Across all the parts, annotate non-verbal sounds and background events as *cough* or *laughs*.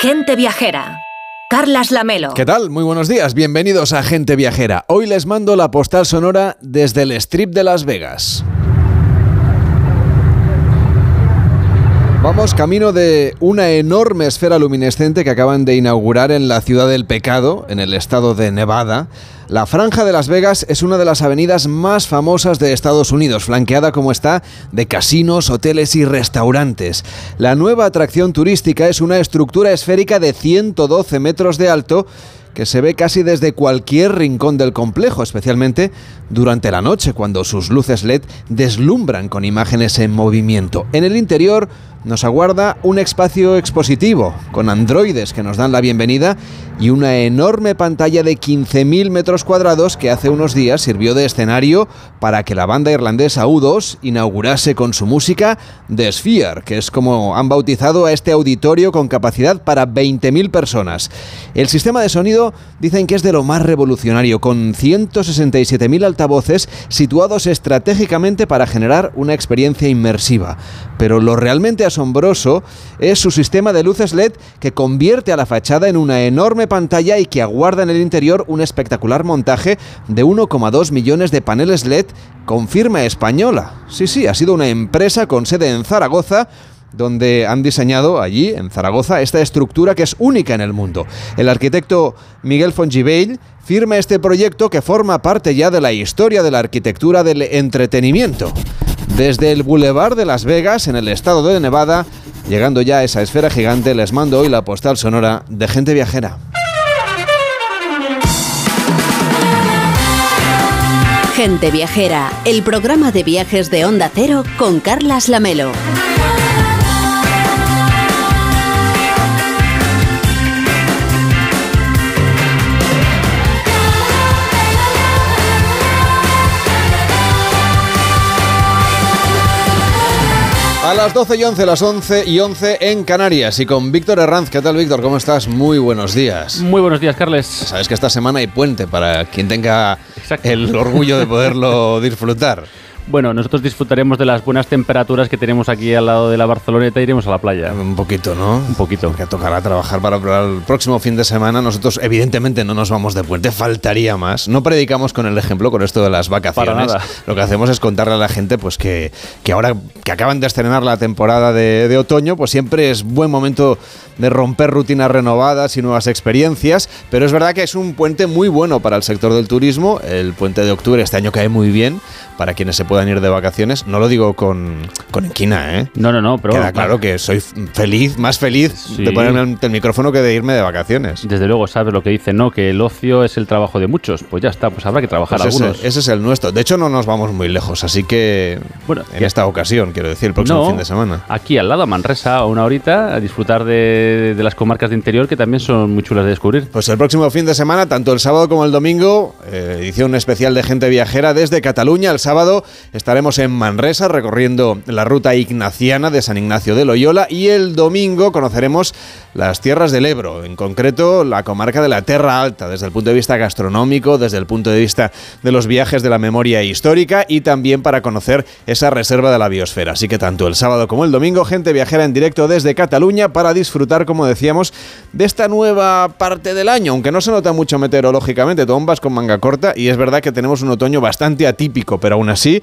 Gente Viajera. Carlas Lamelo. ¿Qué tal? Muy buenos días. Bienvenidos a Gente Viajera. Hoy les mando la postal sonora desde el Strip de Las Vegas. Vamos camino de una enorme esfera luminescente que acaban de inaugurar en la ciudad del pecado, en el estado de Nevada. La Franja de Las Vegas es una de las avenidas más famosas de Estados Unidos, flanqueada como está de casinos, hoteles y restaurantes. La nueva atracción turística es una estructura esférica de 112 metros de alto que se ve casi desde cualquier rincón del complejo, especialmente durante la noche, cuando sus luces LED deslumbran con imágenes en movimiento. En el interior nos aguarda un espacio expositivo, con androides que nos dan la bienvenida y una enorme pantalla de 15.000 metros cuadrados que hace unos días sirvió de escenario para que la banda irlandesa U2 inaugurase con su música The Sphere, que es como han bautizado a este auditorio con capacidad para 20.000 personas. El sistema de sonido dicen que es de lo más revolucionario, con 167.000 altavoces situados estratégicamente para generar una experiencia inmersiva. Pero lo realmente asombroso es su sistema de luces LED que convierte a la fachada en una enorme pantalla y que aguarda en el interior un espectacular montaje de 1,2 millones de paneles LED con firma española. Sí, sí, ha sido una empresa con sede en Zaragoza donde han diseñado allí, en Zaragoza, esta estructura que es única en el mundo. El arquitecto Miguel Fongibell firma este proyecto que forma parte ya de la historia de la arquitectura del entretenimiento. Desde el Boulevard de Las Vegas, en el estado de Nevada, llegando ya a esa esfera gigante, les mando hoy la postal sonora de gente viajera. Gente Viajera, el programa de viajes de Onda Cero con Carlas Lamelo. A las 12 y 11, las 11 y 11 en Canarias y con Víctor Herranz. ¿Qué tal, Víctor? ¿Cómo estás? Muy buenos días. Muy buenos días, Carles. Sabes que esta semana hay puente para quien tenga el orgullo de poderlo disfrutar. Bueno, nosotros disfrutaremos de las buenas temperaturas que tenemos aquí al lado de la Barceloneta e iremos a la playa. Un poquito, ¿no? Un poquito. Que tocará trabajar para el próximo fin de semana. Nosotros, evidentemente, no nos vamos de puente, faltaría más. No predicamos con el ejemplo, con esto de las vacaciones. Para nada. Lo que hacemos es contarle a la gente pues que, que ahora que acaban de estrenar la temporada de, de otoño, pues siempre es buen momento de romper rutinas renovadas y nuevas experiencias. Pero es verdad que es un puente muy bueno para el sector del turismo. El puente de octubre este año cae muy bien para quienes se puedan ir de vacaciones. No lo digo con, con inquina, ¿eh? No, no, no, pero... Queda claro que soy feliz, más feliz Sí. de ponerme el micrófono que de irme de vacaciones. Desde luego sabes lo que dice, ¿no? Que el ocio es el trabajo de muchos. Pues ya está, pues habrá que trabajar Pues algunos. ese es el nuestro. De hecho, no nos vamos muy lejos, así que Bueno, en esta ocasión, quiero decir, el próximo No, fin de semana. Aquí al lado, a Manresa, a una horita, a disfrutar de, de las comarcas de interior que también son muy chulas de descubrir. Pues el próximo fin de semana, tanto el sábado como el domingo, eh, edición especial de Gente Viajera desde Cataluña. El sábado estaremos en Manresa recorriendo la ruta ignaciana de San Ignacio de Loyola y el domingo conoceremos las tierras del Ebro, en concreto la comarca de la Terra Alta, desde el punto de vista gastronómico, desde el punto de vista de los viajes de la memoria histórica y también para conocer esa reserva de la biosfera. Así que tanto el sábado como el domingo, Gente Viajera en directo desde Cataluña para disfrutar, como decíamos, de esta nueva parte del año, aunque no se nota mucho meteorológicamente, vas con manga corta y es verdad que tenemos un otoño bastante atípico, pero aún así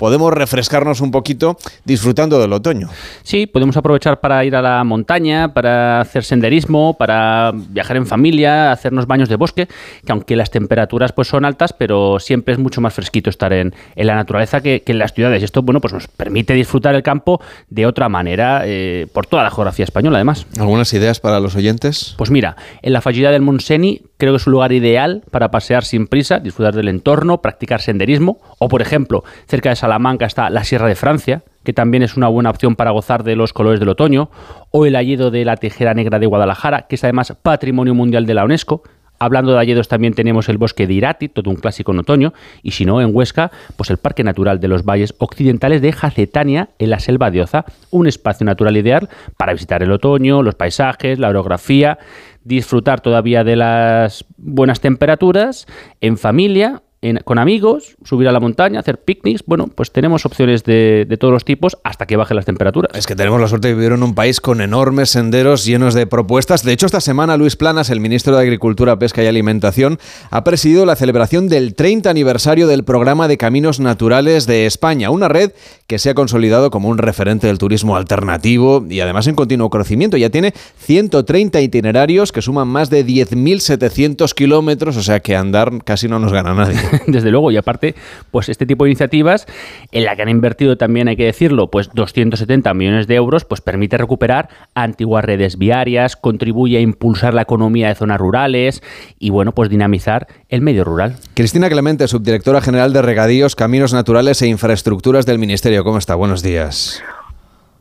podemos refrescarnos un poquito disfrutando del otoño. Sí, podemos aprovechar para ir a la montaña, para hacer senderismo, para viajar en familia, hacernos baños de bosque, que aunque las temperaturas pues son altas, pero siempre es mucho más fresquito estar en, en la naturaleza que, que en las ciudades. Y esto, bueno, pues nos permite disfrutar el campo de otra manera, eh, por toda la geografía española, además. ¿Algunas ideas para los oyentes? Pues mira, en la fallida del Montseny creo que es un lugar ideal para pasear sin prisa, disfrutar del entorno, practicar senderismo. O, por ejemplo, cerca de Salamanca está la Sierra de Francia, que también es una buena opción para gozar de los colores del otoño. O el Alledo de la Tejera Negra de Guadalajara, que es además Patrimonio Mundial de la UNESCO. Hablando de alledos también tenemos el bosque de Irati, todo un clásico en otoño, y si no, en Huesca, pues el Parque Natural de los Valles Occidentales de Jacetania, en la Selva de Oza, un espacio natural ideal para visitar el otoño, los paisajes, la orografía, disfrutar todavía de las buenas temperaturas, en familia con amigos, subir a la montaña, hacer picnics. Bueno, pues tenemos opciones de, todos los tipos hasta que bajen las temperaturas. Es que tenemos la suerte de vivir en un país con enormes senderos llenos de propuestas. De hecho, esta semana Luis Planas, el ministro de Agricultura, Pesca y Alimentación, ha presidido la celebración del 30 aniversario del programa de Caminos Naturales de España, una red que se ha consolidado como un referente del turismo alternativo y además en continuo crecimiento. Ya tiene 130 itinerarios que suman más de 10.700 kilómetros, o sea que andar casi no nos gana nadie. *laughs* Desde luego, y aparte, pues este tipo de iniciativas, en la que han invertido también, hay que decirlo, pues 270 millones de euros, pues permite recuperar antiguas redes viarias, contribuye a impulsar la economía de zonas rurales y, bueno, pues dinamizar el medio rural. Cristina Clemente, subdirectora general de Regadíos, Caminos Naturales e Infraestructuras del Ministerio. ¿Cómo está? Buenos días.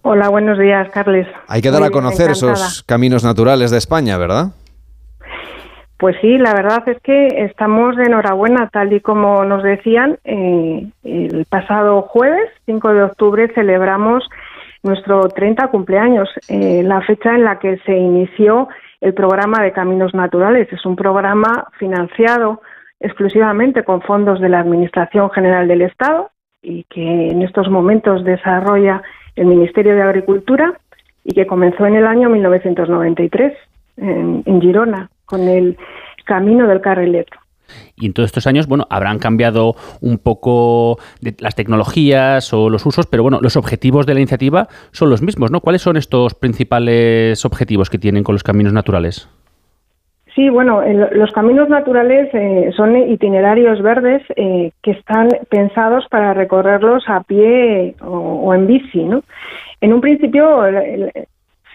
Hola, buenos días, Carles. Hay que dar a conocer esos caminos naturales de España, ¿verdad? Pues sí, la verdad es que estamos de enhorabuena, tal y como nos decían. Eh, el pasado jueves, 5 de octubre, celebramos nuestro 30 cumpleaños, eh, la fecha en la que se inició el programa de Caminos Naturales. Es un programa financiado exclusivamente con fondos de la Administración General del Estado y que en estos momentos desarrolla el Ministerio de Agricultura y que comenzó en el año 1993 en Girona con el camino del carrilero. Y en todos estos años, bueno, habrán cambiado un poco las tecnologías o los usos, pero bueno, los objetivos de la iniciativa son los mismos, ¿no? ¿Cuáles son estos principales objetivos que tienen con los caminos naturales? Sí, bueno, los caminos naturales eh, son itinerarios verdes eh, que están pensados para recorrerlos a pie o, o en bici, ¿no? En un principio,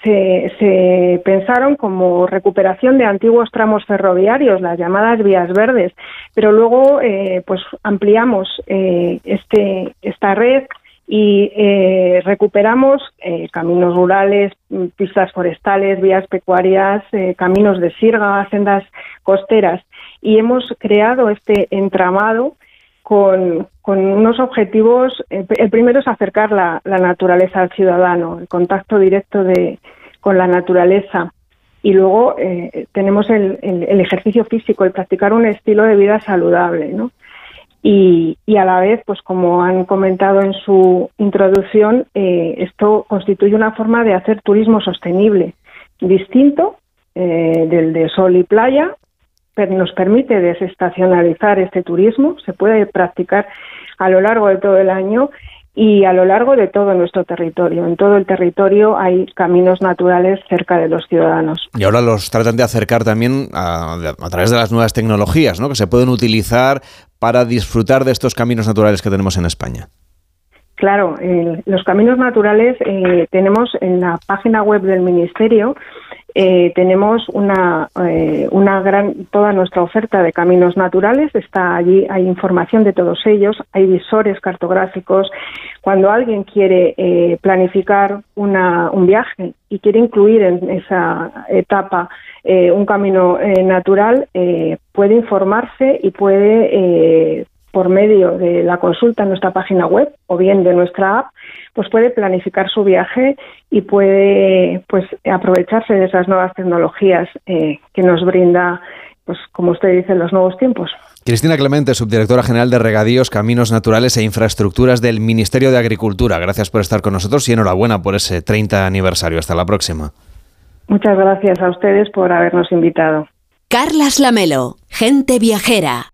se, pensaron como recuperación de antiguos tramos ferroviarios, las llamadas vías verdes, pero luego eh, pues ampliamos eh, este, esta red y eh, recuperamos caminos rurales, pistas forestales, vías pecuarias, caminos de sirga, sendas costeras. Y hemos creado este entramado con, unos objetivos. El primero es acercar la, naturaleza al ciudadano, el contacto directo de, con la naturaleza. Y luego eh, tenemos el, ejercicio físico, el practicar un estilo de vida saludable, ¿no? Y, a la vez, pues como han comentado en su introducción, eh, esto constituye una forma de hacer turismo sostenible, distinto eh, del de sol y playa, nos permite desestacionalizar este turismo, se puede practicar a lo largo de todo el año y a lo largo de todo nuestro territorio. En todo el territorio hay caminos naturales cerca de los ciudadanos. Y ahora los tratan de acercar también a, través de las nuevas tecnologías, ¿no? que se pueden utilizar para disfrutar de estos caminos naturales que tenemos en España. Claro, los caminos naturales eh, tenemos en la página web del Ministerio eh, tenemos una, eh, una gran, toda nuestra oferta de caminos naturales, está allí, hay información de todos ellos, hay visores cartográficos. Cuando alguien quiere eh, planificar una, un viaje y quiere incluir en esa etapa un camino natural, puede informarse y puede por medio de la consulta en nuestra página web o bien de nuestra app, pues puede planificar su viaje y puede pues aprovecharse de esas nuevas tecnologías eh, que nos brinda, pues como usted dice, los nuevos tiempos. Cristina Clemente, subdirectora general de Regadíos, Caminos Naturales e Infraestructuras del Ministerio de Agricultura. Gracias por estar con nosotros y enhorabuena por ese 30 aniversario. Hasta la próxima. Muchas gracias a ustedes por habernos invitado. Carlas Lamelo, gente viajera.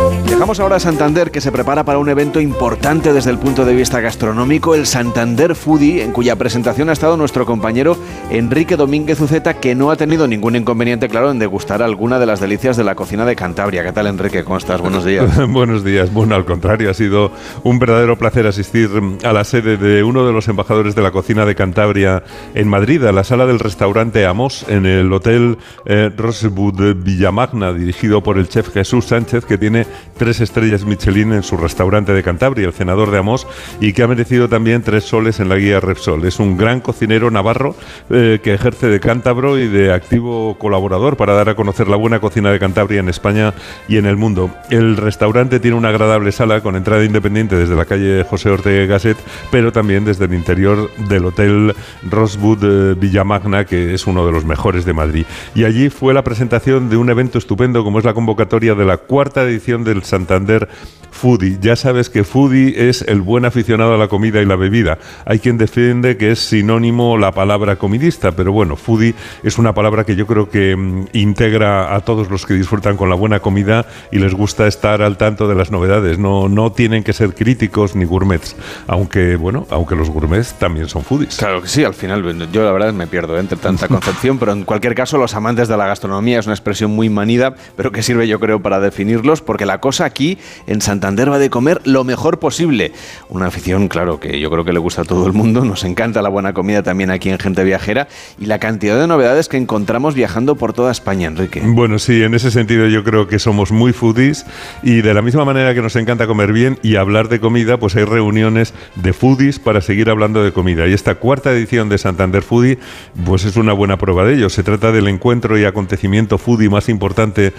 Vamos ahora a Santander, que se prepara para un evento importante desde el punto de vista gastronómico, el Santander Foodie, en cuya presentación ha estado nuestro compañero Enrique Domínguez Uceta, que no ha tenido ningún inconveniente, claro, en degustar alguna de las delicias de la cocina de Cantabria. ¿Qué tal, Enrique? ¿Cómo estás? Buenos días. *laughs* Buenos días. Bueno, al contrario, ha sido un verdadero placer asistir a la sede de uno de los embajadores de la cocina de Cantabria en Madrid, a la sala del restaurante Amos, en el Hotel eh, Rosewood Villamagna, dirigido por el chef Jesús Sánchez, que tiene tres estrellas Michelin en su restaurante de Cantabria, el Senador de Amos, y que ha merecido también tres soles en la guía Repsol. Es un gran cocinero navarro eh, que ejerce de cántabro y de activo colaborador para dar a conocer la buena cocina de Cantabria en España y en el mundo. El restaurante tiene una agradable sala con entrada independiente desde la calle José Ortega Gasset, pero también desde el interior del Hotel Rosewood eh, Villamagna, que es uno de los mejores de Madrid. Y allí fue la presentación de un evento estupendo como es la convocatoria de la cuarta edición del Santander foodie. Ya sabes que foodie es el buen aficionado a la comida y la bebida. Hay quien defiende que es sinónimo la palabra comidista, pero bueno, foodie es una palabra que yo creo que mm, integra a todos los que disfrutan con la buena comida y les gusta estar al tanto de las novedades. No, no tienen que ser críticos ni gourmets, aunque bueno, aunque los gourmets también son foodies. Claro que sí, al final yo la verdad me pierdo entre tanta concepción, pero en cualquier caso los amantes de la gastronomía es una expresión muy manida, pero que sirve yo creo para definirlos, porque la cosa aquí en Santander va de comer lo mejor posible. Una afición, claro, que yo creo que le gusta a todo el mundo. Nos encanta la buena comida también aquí en Gente Viajera y la cantidad de novedades que encontramos viajando por toda España, Enrique. Bueno, sí, en ese sentido yo creo que somos muy foodies y de la misma manera que nos encanta comer bien y hablar de comida, pues hay reuniones de foodies para seguir hablando de comida. Y esta cuarta edición de Santander Foodie, pues es una buena prueba de ello. Se trata del encuentro y acontecimiento foodie más importante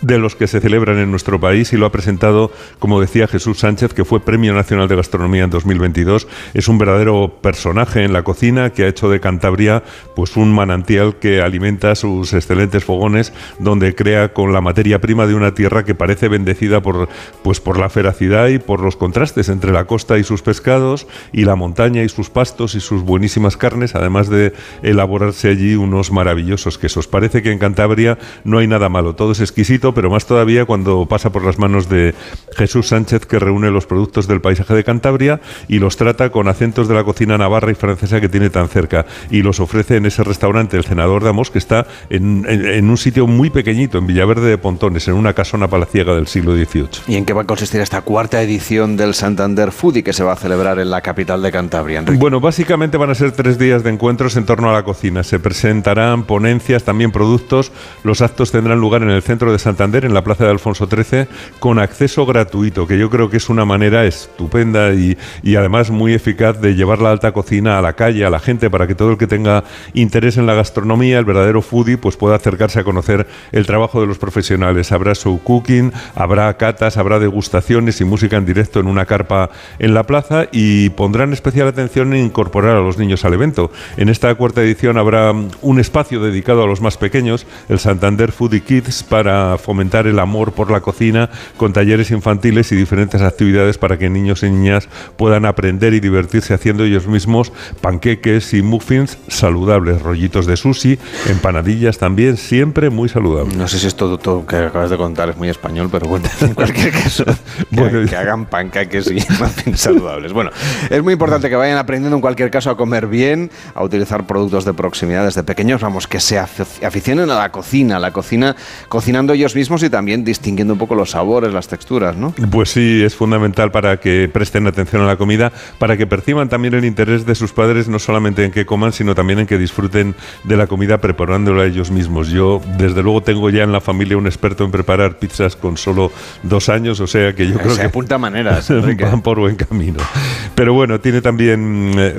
de los que se celebran en nuestro país y lo ha presentado, como decía Jesús Sánchez, que fue Premio Nacional de Gastronomía en 2022. Es un verdadero personaje en la cocina que ha hecho de Cantabria pues un manantial que alimenta sus excelentes fogones, donde crea con la materia prima de una tierra que parece bendecida por pues por la feracidad y por los contrastes entre la costa y sus pescados y la montaña y sus pastos y sus buenísimas carnes, además de elaborarse allí unos maravillosos quesos. Parece que en Cantabria no hay nada malo, todo es exquisito pero más todavía cuando pasa por las manos de Jesús Sánchez, que reúne los productos del paisaje de Cantabria y los trata con acentos de la cocina navarra y francesa que tiene tan cerca. Y los ofrece en ese restaurante, el Senador de Amos, que está en, un sitio muy pequeñito, en Villaverde de Pontones, en una casona palaciega del siglo XVIII. ¿Y en qué va a consistir esta cuarta edición del Santander Foodie que se va a celebrar en la capital de Cantabria? Bueno, básicamente van a ser tres días de encuentros en torno a la cocina. Se presentarán ponencias, también productos. Los actos tendrán lugar en el centro de Santander en la Plaza de Alfonso XIII, con acceso gratuito, que yo creo que es una manera estupenda y, y además muy eficaz de llevar la alta cocina a la calle, a la gente, para que todo el que tenga interés en la gastronomía, el verdadero foodie, pues pueda acercarse a conocer el trabajo de los profesionales. Habrá show cooking, habrá catas, habrá degustaciones y música en directo en una carpa en la plaza y pondrán especial atención en incorporar a los niños al evento. En esta cuarta edición habrá un espacio dedicado a los más pequeños, el Santander Foodie Kids, para fomentar el amor por la cocina con talleres infantiles y diferentes actividades para que niños y niñas puedan aprender y divertirse haciendo ellos mismos panqueques y muffins saludables, rollitos de sushi, empanadillas también, siempre muy saludables. No sé si esto todo que acabas de contar es muy español, pero bueno, *laughs* en cualquier caso, que, *laughs* hagan panqueques y muffins saludables. Bueno, es muy importante que vayan aprendiendo en cualquier caso a comer bien, a utilizar productos de proximidad desde pequeños, vamos, que se aficionen a la cocina, a la cocina, cocinando ellos mismos y también distinguiendo un poco los sabores, las texturas, ¿no? Pues sí, es fundamental para que presten atención a la comida, para que perciban también el interés de sus padres, no solamente en que coman, sino también en que disfruten de la comida preparándola ellos mismos. Yo, desde luego, tengo ya en la familia un experto en preparar pizzas con solo dos años, o sea que yo creo que... apunta maneras. *laughs* van por buen camino. Pero bueno, tiene también... Eh,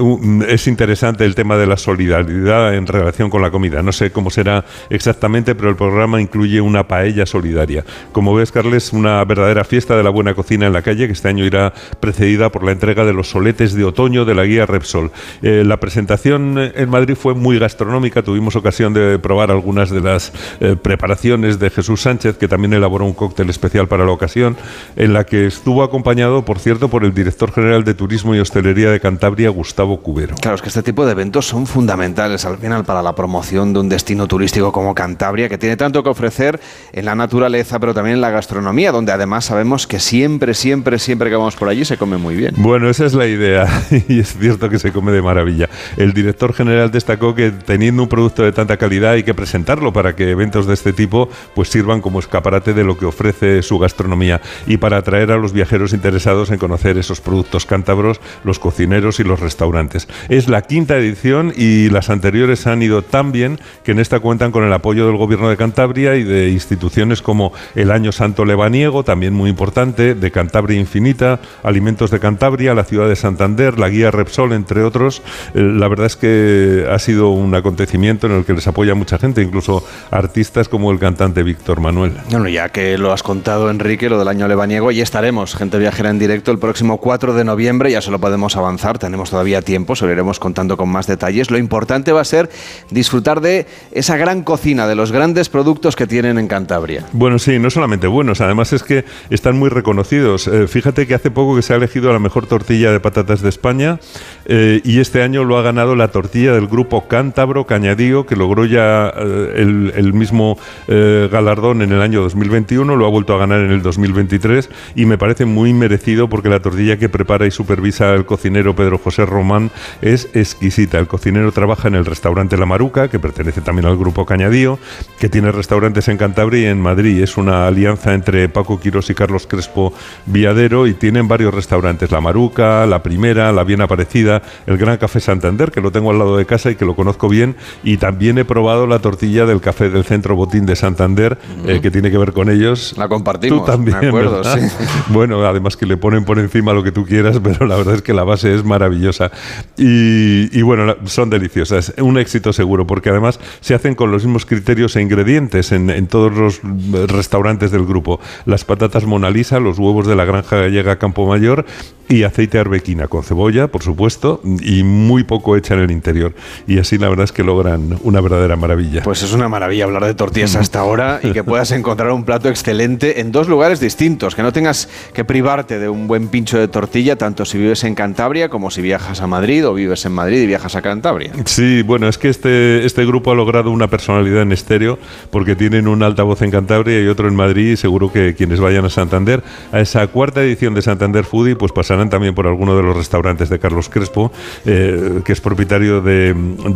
es interesante el tema de la solidaridad en relación con la comida. No sé cómo será exactamente, pero el programa incluye una paella solidaria. Como ves, Carles, una verdadera fiesta de la buena cocina en la calle que este año irá precedida por la entrega de los soletes de otoño de la guía Repsol. Eh, la presentación en Madrid fue muy gastronómica, tuvimos ocasión de probar algunas de las eh, preparaciones de Jesús Sánchez, que también elaboró un cóctel especial para la ocasión, en la que estuvo acompañado, por cierto, por el director general de Turismo y Hostelería de Cantabria, Gustavo Cubero. Claro, es que este tipo de eventos son fundamentales al final para la promoción de un destino turístico como Cantabria, que tiene tanto que ofrecer en la naturaleza, pero también la gastronomía, donde además sabemos que siempre, siempre, siempre que vamos por allí se come muy bien. Bueno, esa es la idea *laughs* y es cierto que se come de maravilla. El director general destacó que teniendo un producto de tanta calidad hay que presentarlo para que eventos de este tipo pues sirvan como escaparate de lo que ofrece su gastronomía y para atraer a los viajeros interesados en conocer esos productos cántabros los cocineros y los restaurantes. Es la quinta edición y las anteriores han ido tan bien que en esta cuentan con el apoyo del Gobierno de Cantabria y de instituciones como el Año Santo Lebaniego, también muy importante, de Cantabria Infinita, Alimentos de Cantabria, la ciudad de Santander, la guía Repsol, entre otros. Eh, la verdad es que ha sido un acontecimiento en el que les apoya mucha gente, incluso artistas como el cantante Víctor Manuel. Bueno, ya que lo has contado, Enrique, lo del año lebaniego, y estaremos, gente viajera en directo, el próximo 4 de noviembre, ya se lo podemos avanzar, tenemos todavía tiempo, se lo iremos contando con más detalles. Lo importante va a ser disfrutar de esa gran cocina, de los grandes productos que tienen en Cantabria. Bueno, sí, no solamente buenos, además es que están muy reconocidos. Eh, fíjate que hace poco que se ha elegido la mejor tortilla de patatas de España eh, y este año lo ha ganado la tortilla del grupo Cántabro Cañadío, que logró ya eh, el, mismo galardón en el año 2021, lo ha vuelto a ganar en el 2023 y me parece muy merecido porque la tortilla que prepara y supervisa el cocinero Pedro José Román es exquisita. El cocinero trabaja en el restaurante La Maruca, que pertenece también al grupo Cañadío, que tiene restaurantes en Cantabria y en Madrid. Es una alianza entre Paco Quirós y Carlos Crespo Viadero y tienen varios restaurantes, La Maruca, La Primera, La Bien Aparecida, el Gran Café Santander, que lo tengo al lado de casa y que lo conozco bien, y también he probado la tortilla del café del Centro Botín de Santander, eh, que tiene que ver con ellos. La compartimos. Tú también, me acuerdo, sí. *laughs* Bueno, además que le ponen por encima lo que tú quieras, *laughs* pero la verdad es que la base es maravillosa. Y, bueno, son deliciosas. Un éxito seguro, porque además se hacen con los mismos criterios e ingredientes en, en todos los restaurantes del grupo. Las patatas Mona Lisa, los huevos de la granja gallega Campo Mayor y aceite arbequina con cebolla, por supuesto, y muy poco hecha en el interior. Y así la verdad es que logran una verdadera maravilla. Pues es una maravilla hablar de tortillas hasta ahora y que puedas encontrar un plato excelente en dos lugares distintos, que no tengas que privarte de un buen pincho de tortilla, tanto si vives en Cantabria como si viajas a Madrid o vives en Madrid y viajas a Cantabria. Sí, bueno, es que este, este grupo ha logrado una personalidad en estéreo porque tienen un altavoz en Cantabria y otro en Madrid y seguro que quienes vayan a Santander, a esa cuarta edición de Santander Foodie, pues pasarán también por alguno de los restaurantes de Carlos Crespo, eh, que es propietario de,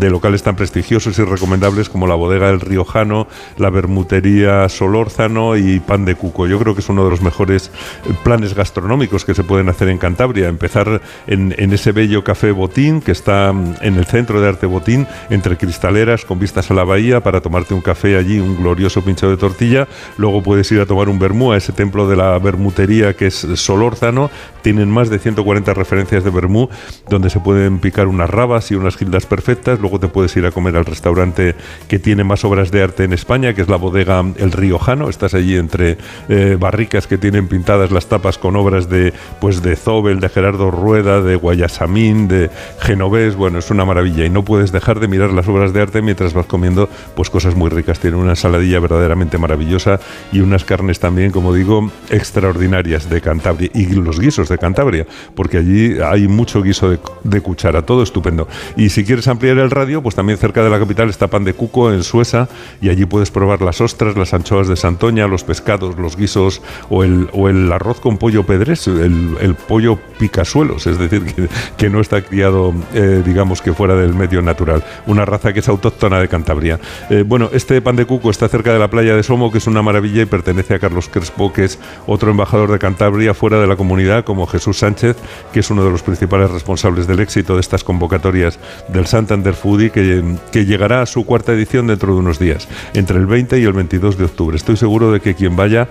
locales tan prestigiosos y recomendables como la bodega del Riojano, la bermutería Solórzano y Pan de Cuco. Yo creo que es uno de los mejores planes gastronómicos que se pueden hacer en Cantabria. Empezar en, ese bello café Botín, que está en el centro de Arte Botín, entre cristaleras, con vistas a la bahía, para tomarte un café allí, un glorioso pincho de tortilla. Luego puedes ir a tomar un vermú a ese templo de la bermutería que es Solórzano. Tienen más de de 140 referencias de Bermú, donde se pueden picar unas rabas y unas gildas perfectas. Luego te puedes ir a comer al restaurante que tiene más obras de arte en España, que es la bodega El Riojano. Estás allí entre eh, barricas que tienen pintadas las tapas con obras de, pues de Zobel, de Gerardo Rueda, de Guayasamín, de Genovés. Bueno, es una maravilla y no puedes dejar de mirar las obras de arte mientras vas comiendo pues cosas muy ricas. Tiene una ensaladilla verdaderamente maravillosa y unas carnes también, como digo, extraordinarias de Cantabria y los guisos de Cantabria porque allí hay mucho guiso de, cuchara, todo estupendo. Y si quieres ampliar el radio, pues también cerca de la capital está Pan de Cuco en Suesa y allí puedes probar las ostras, las anchoas de Santoña, los pescados, los guisos o el, o el arroz con pollo pedres, el, pollo picasuelos, es decir, que, no está criado, eh, digamos que fuera del medio natural. Una raza que es autóctona de Cantabria. Eh, bueno, este Pan de Cuco está cerca de la playa de Somo, que es una maravilla y pertenece a Carlos Crespo, que es otro embajador de Cantabria fuera de la comunidad, como Jesús Sánchez que es uno de los principales responsables del éxito de estas convocatorias del Santander Foodie, que, que llegará a su cuarta edición dentro de unos días, entre el 20 y el 22 de octubre. Estoy seguro de que quien vaya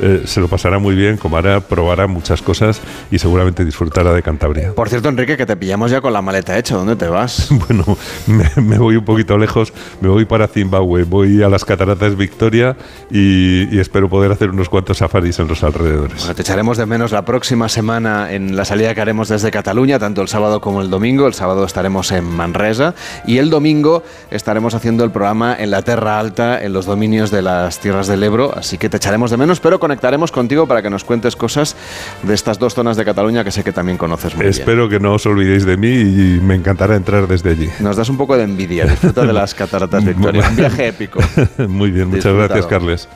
eh, se lo pasará muy bien, comerá, probará muchas cosas y seguramente disfrutará de Cantabria. Por cierto, Enrique, que te pillamos ya con la maleta hecha. ¿Dónde te vas? *laughs* bueno, me, voy un poquito lejos, me voy para Zimbabue, voy a las cataratas Victoria y, espero poder hacer unos cuantos safaris en los alrededores. te echaremos de menos la próxima semana en la salida que haremos desde Cataluña, tanto el sábado como el domingo. El sábado estaremos en Manresa y el domingo estaremos haciendo el programa en la Terra Alta, en los dominios de las tierras del Ebro. Así que te echaremos de menos, pero conectaremos contigo para que nos cuentes cosas de estas dos zonas de Cataluña que sé que también conoces muy bien. Espero que no os olvidéis de mí y me encantará entrar desde allí. Nos das un poco de envidia. Disfruta de las cataratas *laughs* Victoria. un viaje épico. *laughs* muy bien, muchas gracias, Carles.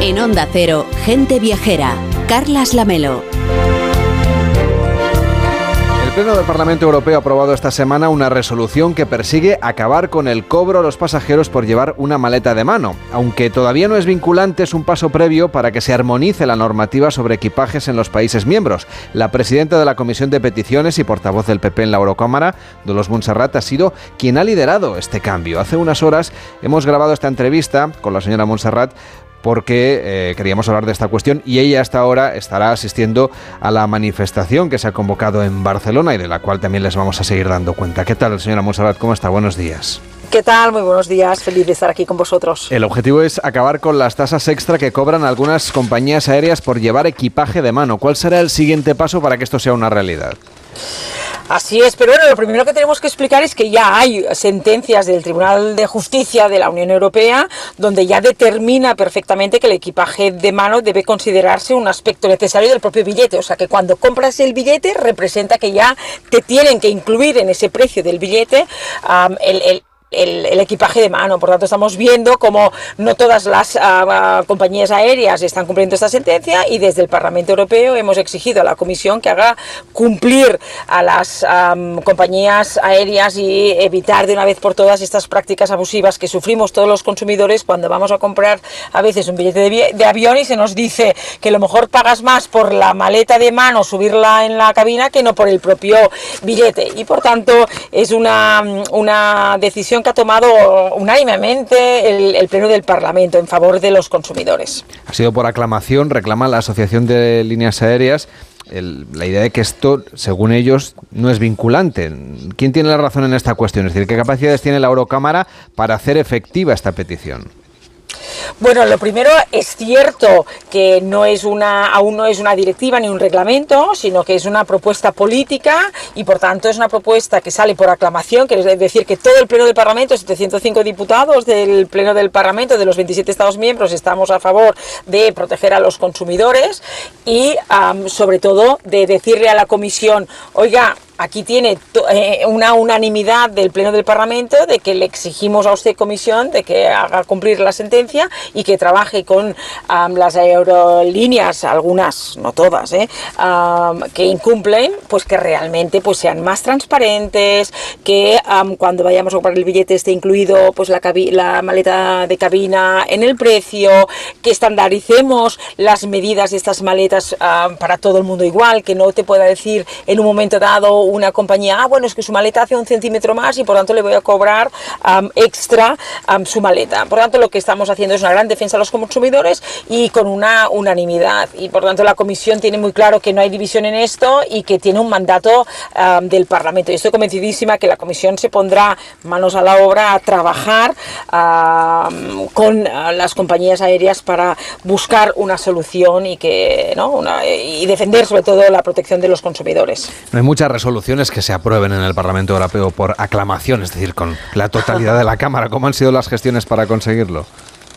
En Onda Cero, Gente Viajera, Carlas Lamelo. Pleno del Parlamento Europeo ha aprobado esta semana una resolución que persigue acabar con el cobro a los pasajeros por llevar una maleta de mano. Aunque todavía no es vinculante, es un paso previo para que se armonice la normativa sobre equipajes en los países miembros. La presidenta de la Comisión de Peticiones y portavoz del PP en la Eurocámara, Dolores Montserrat, ha sido quien ha liderado este cambio. Hace unas horas hemos grabado esta entrevista con la señora Montserrat porque eh, queríamos hablar de esta cuestión y ella hasta ahora estará asistiendo a la manifestación que se ha convocado en Barcelona y de la cual también les vamos a seguir dando cuenta. ¿Qué tal, señora Monserrat? ¿Cómo está? Buenos días. ¿Qué tal? Muy buenos días. Feliz de estar aquí con vosotros. El objetivo es acabar con las tasas extra que cobran algunas compañías aéreas por llevar equipaje de mano. ¿Cuál será el siguiente paso para que esto sea una realidad? Así es, pero bueno, lo primero que tenemos que explicar es que ya hay sentencias del Tribunal de Justicia de la Unión Europea donde ya determina perfectamente que el equipaje de mano debe considerarse un aspecto necesario del propio billete. O sea que cuando compras el billete representa que ya te tienen que incluir en ese precio del billete el el, equipaje de mano. Por tanto, estamos viendo como no todas las ah, compañías aéreas están cumpliendo esta sentencia y desde el Parlamento Europeo hemos exigido a la Comisión que haga cumplir a las compañías aéreas y evitar de una vez por todas estas prácticas abusivas que sufrimos todos los consumidores cuando vamos a comprar a veces un billete de, de avión y se nos dice que a lo mejor pagas más por la maleta de mano, subirla en la cabina, que no por el propio billete. Y por tanto, es una, una decisión que ha tomado unánimemente el, Pleno del Parlamento en favor de los consumidores. Ha sido por aclamación, reclama la Asociación de Líneas Aéreas. la idea de que esto, según ellos, no es vinculante. ¿Quién tiene la razón en esta cuestión? Es decir, ¿qué capacidades tiene la Eurocámara para hacer efectiva esta petición? Bueno, lo primero es cierto que no es una, aún no es una directiva ni un reglamento, sino que es una propuesta política y por tanto es una propuesta que sale por aclamación, que es decir que todo el Pleno del Parlamento, 705 diputados del Pleno del Parlamento de los 27 Estados miembros estamos a favor de proteger a los consumidores y sobre todo de decirle a la Comisión, oiga, aquí tiene eh, una unanimidad del Pleno del Parlamento de que le exigimos a usted, Comisión, de que haga cumplir la sentencia y que trabaje con las aerolíneas, algunas, no todas, eh, que incumplen, pues que realmente pues sean más transparentes, que cuando vayamos a comprar el billete esté incluido pues la, la maleta de cabina en el precio, que estandaricemos las medidas de estas maletas para todo el mundo igual, que no te pueda decir en un momento dado una compañía, ah, bueno, es que su maleta hace un centímetro más y por tanto le voy a cobrar extra su maleta. Por tanto, lo que estamos haciendo es una gran defensa a los consumidores y con una unanimidad. Y por tanto, la Comisión tiene muy claro que no hay división en esto y que tiene un mandato del Parlamento. Y estoy convencidísima que la Comisión se pondrá manos a la obra a trabajar con las compañías aéreas para buscar una solución y que ¿no? y defender sobre todo la protección de los consumidores. No hay mucha resolución que se aprueben en el Parlamento Europeo por aclamación, es decir, con la totalidad de la Cámara. ¿Cómo han sido las gestiones para conseguirlo?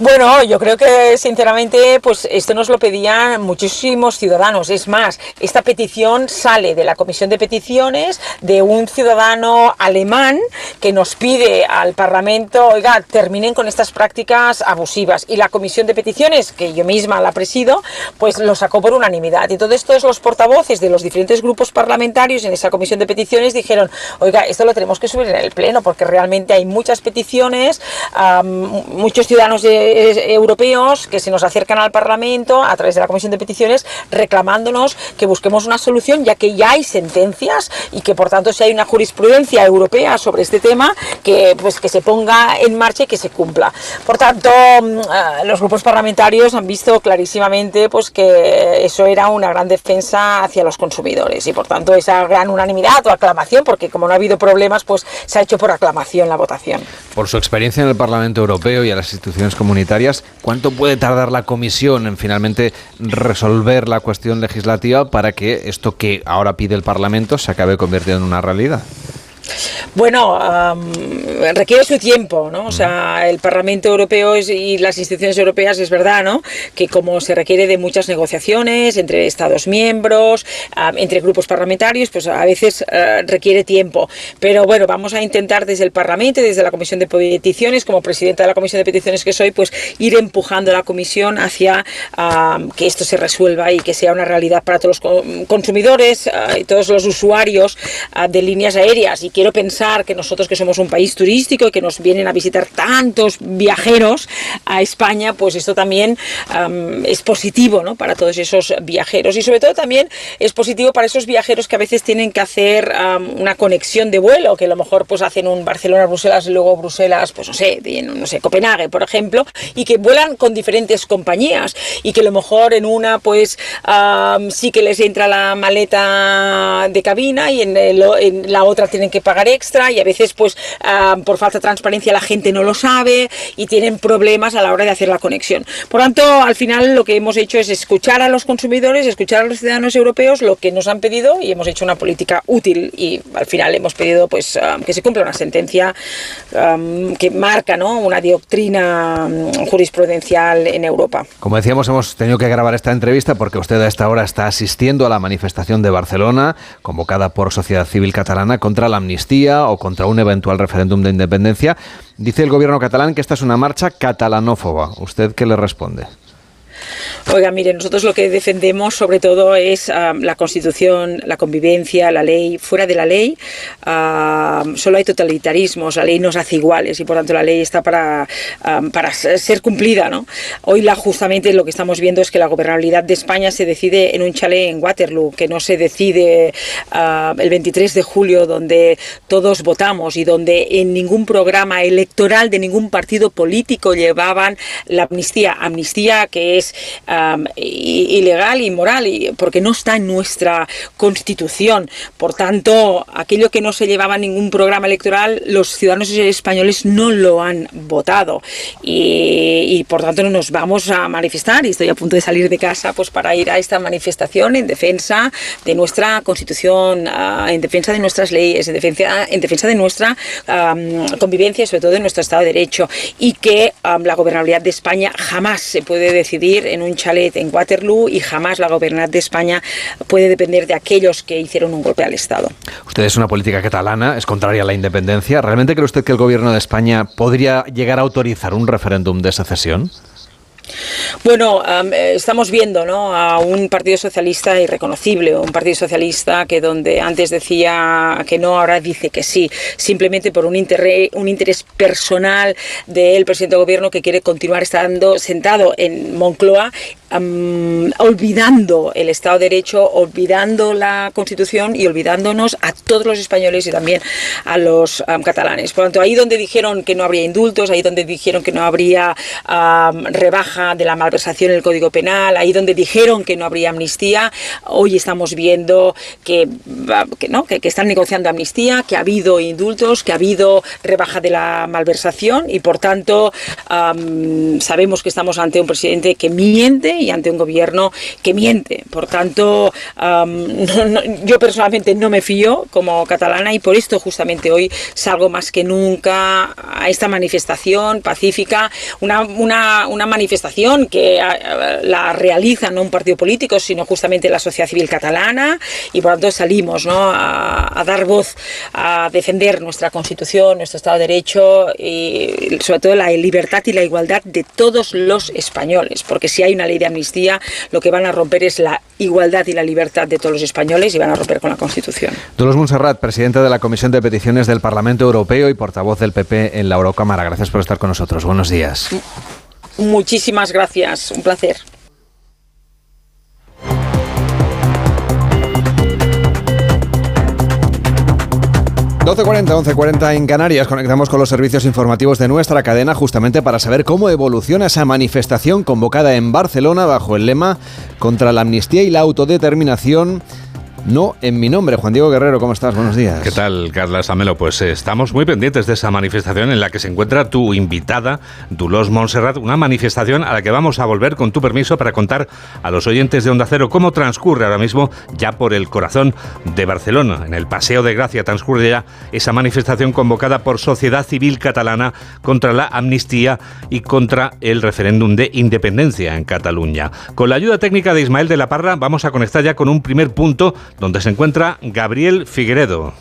Bueno, yo creo que sinceramente, pues esto nos lo pedían muchísimos ciudadanos. Es más, esta petición sale de la Comisión de Peticiones de un ciudadano alemán que nos pide al Parlamento, oiga, terminen con estas prácticas abusivas. Y la Comisión de Peticiones, que yo misma la presido, pues lo sacó por unanimidad. Y todos todos los portavoces de los diferentes grupos parlamentarios en esa Comisión de Peticiones dijeron, oiga, esto lo tenemos que subir en el Pleno porque realmente hay muchas peticiones, muchos ciudadanos de europeos que se nos acercan al Parlamento a través de la Comisión de Peticiones reclamándonos que busquemos una solución, ya que ya hay sentencias y que por tanto si hay una jurisprudencia europea sobre este tema, que pues que se ponga en marcha y que se cumpla. Por tanto, mm, eh, los grupos parlamentarios han visto clarísimamente pues que eso era una gran defensa hacia los consumidores y por tanto esa gran unanimidad o aclamación, porque como no ha habido problemas, pues se ha hecho por aclamación la votación. Por su experiencia en el Parlamento Europeo y a las instituciones comunitarias ¿cuánto puede tardar la Comisión en finalmente resolver la cuestión legislativa para que esto que ahora pide el Parlamento se acabe convirtiendo en una realidad? Bueno, requiere su tiempo, ¿no? O sea, el Parlamento Europeo y las instituciones europeas es verdad, ¿no? Que como se requiere de muchas negociaciones entre Estados miembros, entre grupos parlamentarios, pues a veces uh, requiere tiempo. Pero bueno, vamos a intentar desde el Parlamento, desde la Comisión de Peticiones, como presidenta de la Comisión de Peticiones que soy, pues ir empujando a la Comisión hacia que esto se resuelva y que sea una realidad para todos los consumidores uh, y todos los usuarios uh, de líneas aéreas. Y quiero pensar que nosotros que somos un país turístico y que nos vienen a visitar tantos viajeros a España, pues esto también um, es positivo ¿no? para todos esos viajeros y sobre todo también es positivo para esos viajeros que a veces tienen que hacer una conexión de vuelo, que a lo mejor pues hacen un Barcelona-Bruselas y luego Bruselas, pues no sé, no sé, Copenhague, por ejemplo, y que vuelan con diferentes compañías y que a lo mejor en una pues sí que les entra la maleta de cabina y en, en la otra tienen que pagar extra y a veces pues um, por falta de transparencia la gente no lo sabe y tienen problemas a la hora de hacer la conexión. Por tanto, al final lo que hemos hecho es escuchar a los consumidores, escuchar a los ciudadanos europeos lo que nos han pedido y hemos hecho una política útil y al final hemos pedido pues um, que se cumpla una sentencia um, que marca ¿no? una doctrina um, jurisprudencial en Europa. Como decíamos, hemos tenido que grabar esta entrevista porque usted a esta hora está asistiendo a la manifestación de Barcelona convocada por Sociedad Civil Catalana contra la amnistía o contra un eventual referéndum de independencia. Dice el gobierno catalán que esta es una marcha catalanófoba. ¿Usted qué le responde? Oiga, mire, nosotros lo que defendemos sobre todo es ah, la Constitución, la convivencia, la ley. Fuera de la ley uh, solo hay totalitarismos, la ley nos hace iguales y por tanto la ley está para, ah, para ser cumplida. ¿no? Hoy la, justamente lo que estamos viendo es que la gobernabilidad de España se decide en un chalet en Waterloo, que no se decide el 23 de julio donde todos votamos y donde en ningún programa electoral de ningún partido político llevaban la amnistía. Amnistía que es ilegal y inmoral, y, porque no está en nuestra constitución. Por tanto, aquello que no se llevaba ningún programa electoral, los ciudadanos españoles no lo han votado. Y, por tanto no nos vamos a manifestar, y estoy a punto de salir de casa pues para ir a esta manifestación en defensa de nuestra constitución, ah, en defensa de nuestras leyes, en defensa, en defensa de nuestra convivencia y sobre todo de nuestro Estado de Derecho. Y que la gobernabilidad de España jamás se puede decidir en un chalet en Waterloo y jamás la gobernanza de España puede depender de aquellos que hicieron un golpe al Estado. Usted es una política catalana, es contraria a la independencia. ¿Realmente cree usted que el gobierno de España podría llegar a autorizar un referéndum de secesión? Bueno, eh, estamos viendo ¿no? a un Partido Socialista irreconocible, un Partido Socialista que donde antes decía que no, ahora dice que sí, simplemente por un interés, un interés personal del presidente de gobierno que quiere continuar estando sentado en Moncloa olvidando el Estado de Derecho, olvidando la Constitución y olvidándonos a todos los españoles y también a los catalanes. Por lo tanto, ahí donde dijeron que no habría indultos, ahí donde dijeron que no habría rebaja de la malversación en el Código Penal, ahí donde dijeron que no habría amnistía, hoy estamos viendo que, que ¿no? que, están negociando amnistía, que ha habido indultos, que ha habido rebaja de la malversación y por tanto sabemos que estamos ante un presidente que miente y ante un gobierno que miente. Por tanto, *laughs* yo personalmente no me fío como catalana y por esto justamente hoy salgo más que nunca a esta manifestación pacífica, una, una, una manifestación que la realiza no un partido político, sino justamente la sociedad civil catalana y por tanto salimos ¿no? a, a dar voz, a defender nuestra constitución, nuestro Estado de Derecho y sobre todo la libertad y la igualdad de todos los españoles, porque si hay una ley de amnistía, lo que van a romper es la igualdad y la libertad de todos los españoles y van a romper con la Constitución. Dolores Monserrat, presidente de la Comisión de Peticiones del Parlamento Europeo y portavoz del PP en la Eurocámara. Gracias por estar con nosotros. Buenos días. Muchísimas gracias. Un placer. 12.40, 11.40 en Canarias. Conectamos con los servicios informativos de nuestra cadena justamente para saber cómo evoluciona esa manifestación convocada en Barcelona bajo el lema contra la amnistía y la autodeterminación no en mi nombre. Juan Diego Guerrero, ¿cómo estás? Buenos días. ¿Qué tal, Carla Samelo? Pues eh, estamos muy pendientes de esa manifestación en la que se encuentra tu invitada, Dulos Montserrat, una manifestación a la que vamos a volver con tu permiso para contar a los oyentes de Onda Cero cómo transcurre ahora mismo ya por el corazón de Barcelona. En el Paseo de Gracia transcurre ya esa manifestación convocada por Sociedad Civil Catalana contra la amnistía y contra el referéndum de independencia en Cataluña. Con la ayuda técnica de Ismael de la Parra vamos a conectar ya con un primer punto donde se encuentra Gabriel Figueredo.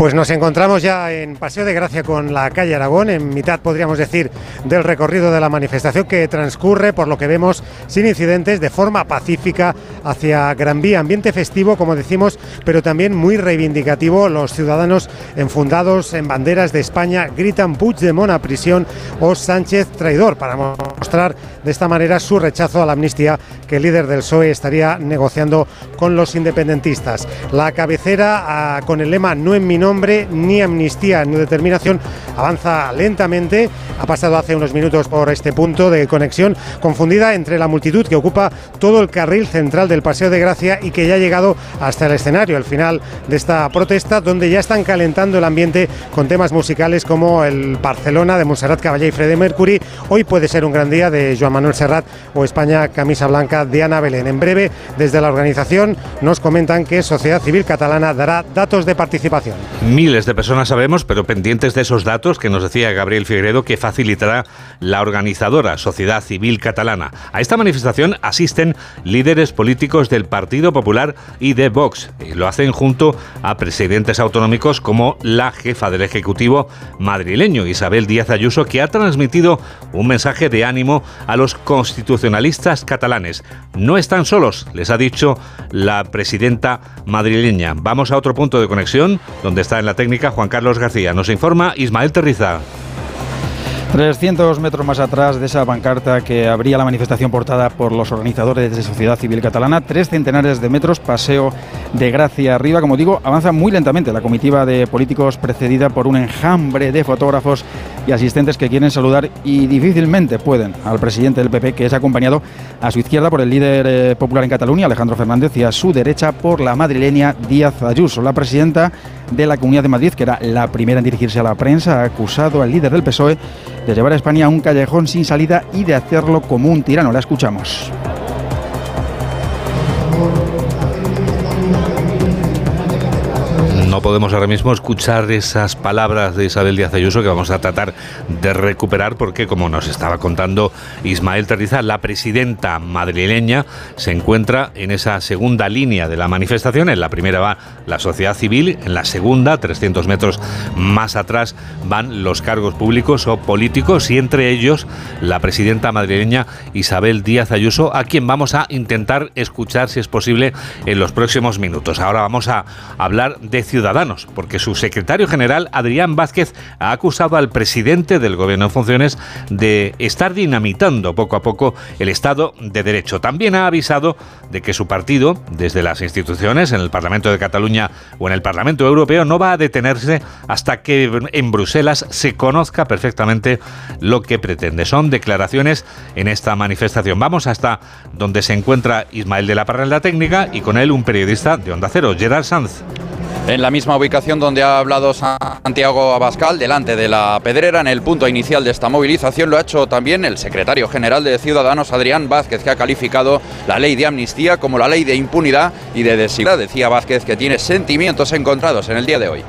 Pues nos encontramos ya en Paseo de Gracia con la calle Aragón, en mitad, podríamos decir, del recorrido de la manifestación que transcurre, por lo que vemos, sin incidentes, de forma pacífica hacia Gran Vía. Ambiente festivo, como decimos, pero también muy reivindicativo. Los ciudadanos enfundados en banderas de España gritan Puigdemont a prisión o Sánchez traidor para mostrar de esta manera su rechazo a la amnistía que el líder del PSOE estaría negociando con los independentistas. La cabecera, ah, con el lema No en mi nombre, ni amnistía, ni determinación, avanza lentamente. Ha pasado hace unos minutos por este punto de conexión, confundida entre la multitud que ocupa todo el carril central del Paseo de Gracia y que ya ha llegado hasta el escenario, al final de esta protesta, donde ya están calentando el ambiente con temas musicales como el Barcelona de Montserrat Caballé y Freddy Mercury. Hoy puede ser un gran día de Joan Manuel Serrat o España Camisa Blanca de Ana Belén. En breve, desde la organización nos comentan que Sociedad Civil Catalana dará datos de participación. Miles de personas sabemos, pero pendientes de esos datos que nos decía Gabriel Figueredo que facilitará la organizadora Sociedad Civil Catalana. A esta manifestación asisten líderes políticos del Partido Popular y de Vox. Y lo hacen junto a presidentes autonómicos como la jefa del Ejecutivo madrileño, Isabel Díaz Ayuso, que ha transmitido un mensaje de ánimo a los constitucionalistas catalanes. No están solos, les ha dicho la presidenta madrileña. Vamos a otro punto de conexión, donde está en la técnica Juan Carlos García. Nos informa Ismael Terriza. 300 metros más atrás de esa pancarta que abría la manifestación portada por los organizadores de Sociedad Civil Catalana, tres centenares de metros, paseo de Gracia arriba. Como digo, avanza muy lentamente la comitiva de políticos precedida por un enjambre de fotógrafos y asistentes que quieren saludar y difícilmente pueden al presidente del PP, que es acompañado a su izquierda por el líder eh, popular en Cataluña, Alejandro Fernández, y a su derecha por la madrileña Díaz Ayuso, la presidenta de la Comunidad de Madrid, que era la primera en dirigirse a la prensa, ha acusado al líder del PSOE de llevar a España a un callejón sin salida y de hacerlo como un tirano. La escuchamos. Podemos ahora mismo escuchar esas palabras de Isabel Díaz Ayuso que vamos a tratar de recuperar porque, como nos estaba contando Ismael Terriza, la presidenta madrileña se encuentra en esa segunda línea de la manifestación. En la primera va la sociedad civil, en la segunda, 300 metros más atrás, van los cargos públicos o políticos y entre ellos la presidenta madrileña Isabel Díaz Ayuso, a quien vamos a intentar escuchar, si es posible, en los próximos minutos. Ahora vamos a hablar de ciudad Ciudadanos, porque su secretario general, Adrián Vázquez, ha acusado al presidente del gobierno en funciones de estar dinamitando poco a poco el Estado de Derecho. También ha avisado de que su partido, desde las instituciones, en el Parlamento de Cataluña o en el Parlamento Europeo, no va a detenerse hasta que en Bruselas se conozca perfectamente lo que pretende. Son declaraciones en esta manifestación. Vamos hasta donde se encuentra Ismael de la Parra en la técnica y con él un periodista de Onda Cero, Gerard Sanz en la misma ubicación donde ha hablado Santiago Abascal, delante de la Pedrera, en el punto inicial de esta movilización, lo ha hecho también el secretario general de Ciudadanos, Adrián Vázquez, que ha calificado la ley de amnistía como la ley de impunidad y de desigualdad. Decía Vázquez que tiene sentimientos encontrados en el día de hoy.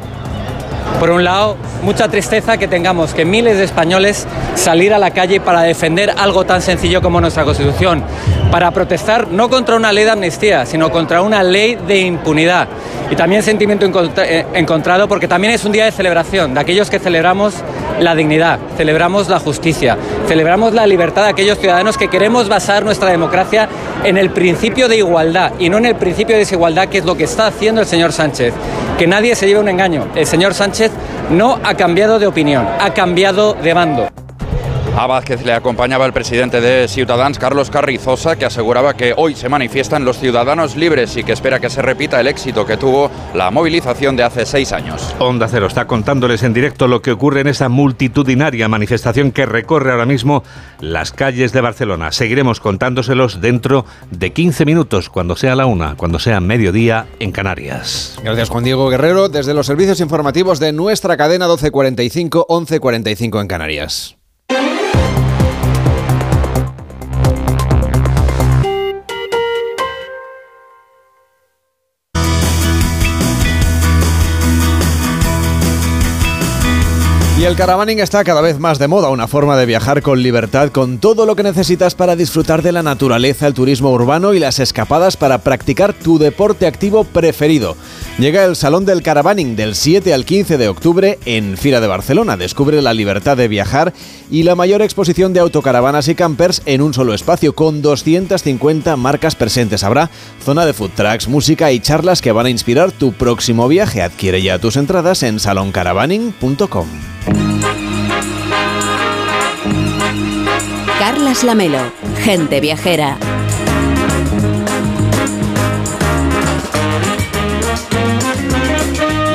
Por un lado, mucha tristeza que tengamos que miles de españoles salir a la calle para defender algo tan sencillo como nuestra Constitución, para protestar no contra una ley de amnistía, sino contra una ley de impunidad. Y también sentimiento eh, encontrado porque también es un día de celebración, de aquellos que celebramos la dignidad, celebramos la justicia, celebramos la libertad de aquellos ciudadanos que queremos basar nuestra democracia en el principio de igualdad y no en el principio de desigualdad, que es lo que está haciendo el señor Sánchez. Que nadie se lleve un engaño. El señor Sánchez no ha cambiado de opinión, ha cambiado de bando. A Vázquez le acompañaba el presidente de Ciudadanos, Carlos Carrizosa, que aseguraba que hoy se manifiestan los ciudadanos libres y que espera que se repita el éxito que tuvo la movilización de hace seis años. Onda Cero está contándoles en directo lo que ocurre en esa multitudinaria manifestación que recorre ahora mismo las calles de Barcelona. Seguiremos contándoselos dentro de 15 minutos, cuando sea la una, cuando sea mediodía en Canarias. Gracias Juan Diego Guerrero desde los servicios informativos de nuestra cadena 1245 1145 en Canarias. Y el caravaning está cada vez más de moda, una forma de viajar con libertad, con todo lo que necesitas para disfrutar de la naturaleza, el turismo urbano y las escapadas para practicar tu deporte activo preferido. Llega el Salón del Caravaning del 7 al 15 de octubre en Fira de Barcelona. Descubre la libertad de viajar y la mayor exposición de autocaravanas y campers en un solo espacio, con 250 marcas presentes. Habrá zona de food trucks, música y charlas que van a inspirar tu próximo viaje. Adquiere ya tus entradas en saloncaravaning.com. Carlas Lamelo, gente viajera.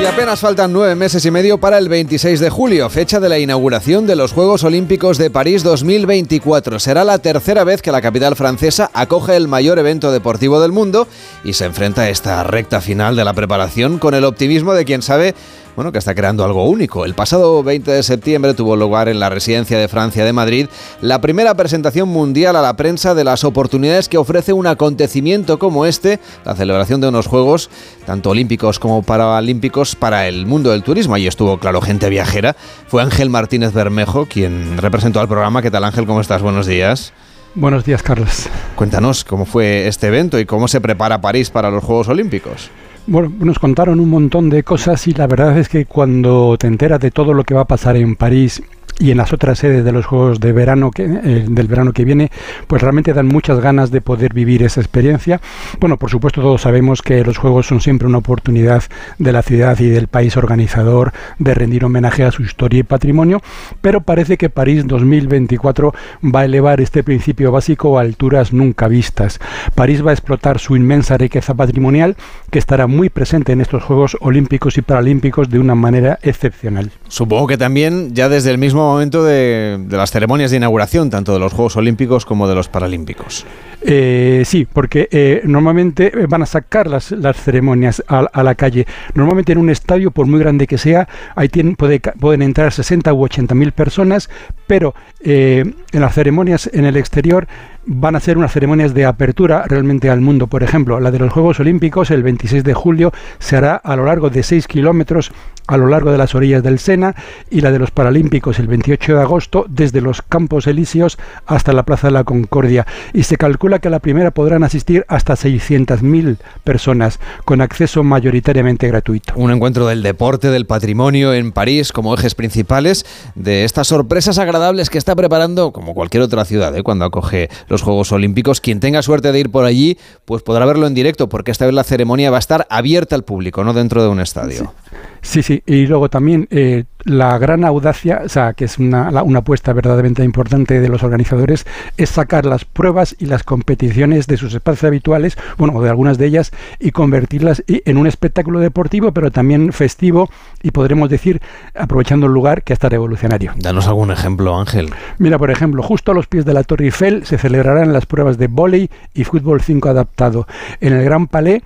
Y apenas faltan nueve meses y medio para el 26 de julio, fecha de la inauguración de los Juegos Olímpicos de París 2024. Será la tercera vez que la capital francesa acoge el mayor evento deportivo del mundo y se enfrenta a esta recta final de la preparación con el optimismo de quien sabe bueno, que está creando algo único. El pasado 20 de septiembre tuvo lugar en la residencia de Francia de Madrid la primera presentación mundial a la prensa de las oportunidades que ofrece un acontecimiento como este, la celebración de unos Juegos, tanto olímpicos como paralímpicos, para el mundo del turismo. Ahí estuvo, claro, gente viajera. Fue Ángel Martínez Bermejo quien representó al programa. ¿Qué tal Ángel? ¿Cómo estás? Buenos días. Buenos días, Carlos. Cuéntanos cómo fue este evento y cómo se prepara París para los Juegos Olímpicos. Bueno, nos contaron un montón de cosas y la verdad es que cuando te enteras de todo lo que va a pasar en París y en las otras sedes de los Juegos de verano que, eh, del verano que viene, pues realmente dan muchas ganas de poder vivir esa experiencia. Bueno, por supuesto todos sabemos que los Juegos son siempre una oportunidad de la ciudad y del país organizador de rendir homenaje a su historia y patrimonio, pero parece que París 2024 va a elevar este principio básico a alturas nunca vistas. París va a explotar su inmensa riqueza patrimonial que estará muy presente en estos Juegos Olímpicos y Paralímpicos de una manera excepcional. Supongo que también ya desde el mismo momento de, las ceremonias de inauguración, tanto de los Juegos Olímpicos como de los Paralímpicos. Eh, sí, porque eh, normalmente van a sacar las, las ceremonias a, a, la calle. Normalmente en un estadio, por muy grande que sea, ahí tienen, puede, pueden entrar 60 u 80 mil personas, pero eh, en las ceremonias en el exterior van a ser unas ceremonias de apertura realmente al mundo. Por ejemplo, la de los Juegos Olímpicos el 26 de julio se hará a lo largo de 6 kilómetros a lo largo de las orillas del Sena y la de los Paralímpicos el 28 de agosto desde los Campos Elíseos hasta la Plaza de la Concordia. Y se calcula que a la primera podrán asistir hasta 600.000 personas con acceso mayoritariamente gratuito. Un encuentro del deporte, del patrimonio en París como ejes principales de estas sorpresas agradables que está preparando como cualquier otra ciudad ¿eh? cuando acoge los Juegos Olímpicos. Quien tenga suerte de ir por allí, pues podrá verlo en directo, porque esta vez la ceremonia va a estar abierta al público, no dentro de un estadio. Sí, sí, y luego también eh, la gran audacia, o sea, que es una, la, una apuesta verdaderamente importante de los organizadores, es sacar las pruebas y las competiciones de sus espacios habituales, bueno, de algunas de ellas, y convertirlas en un espectáculo deportivo, pero también festivo, y podremos decir, aprovechando el lugar, que está revolucionario. Danos algún ejemplo, Ángel. Mira, por ejemplo, justo a los pies de la Torre Eiffel se celebrarán las pruebas de vóley y fútbol 5 adaptado. En el Gran Palais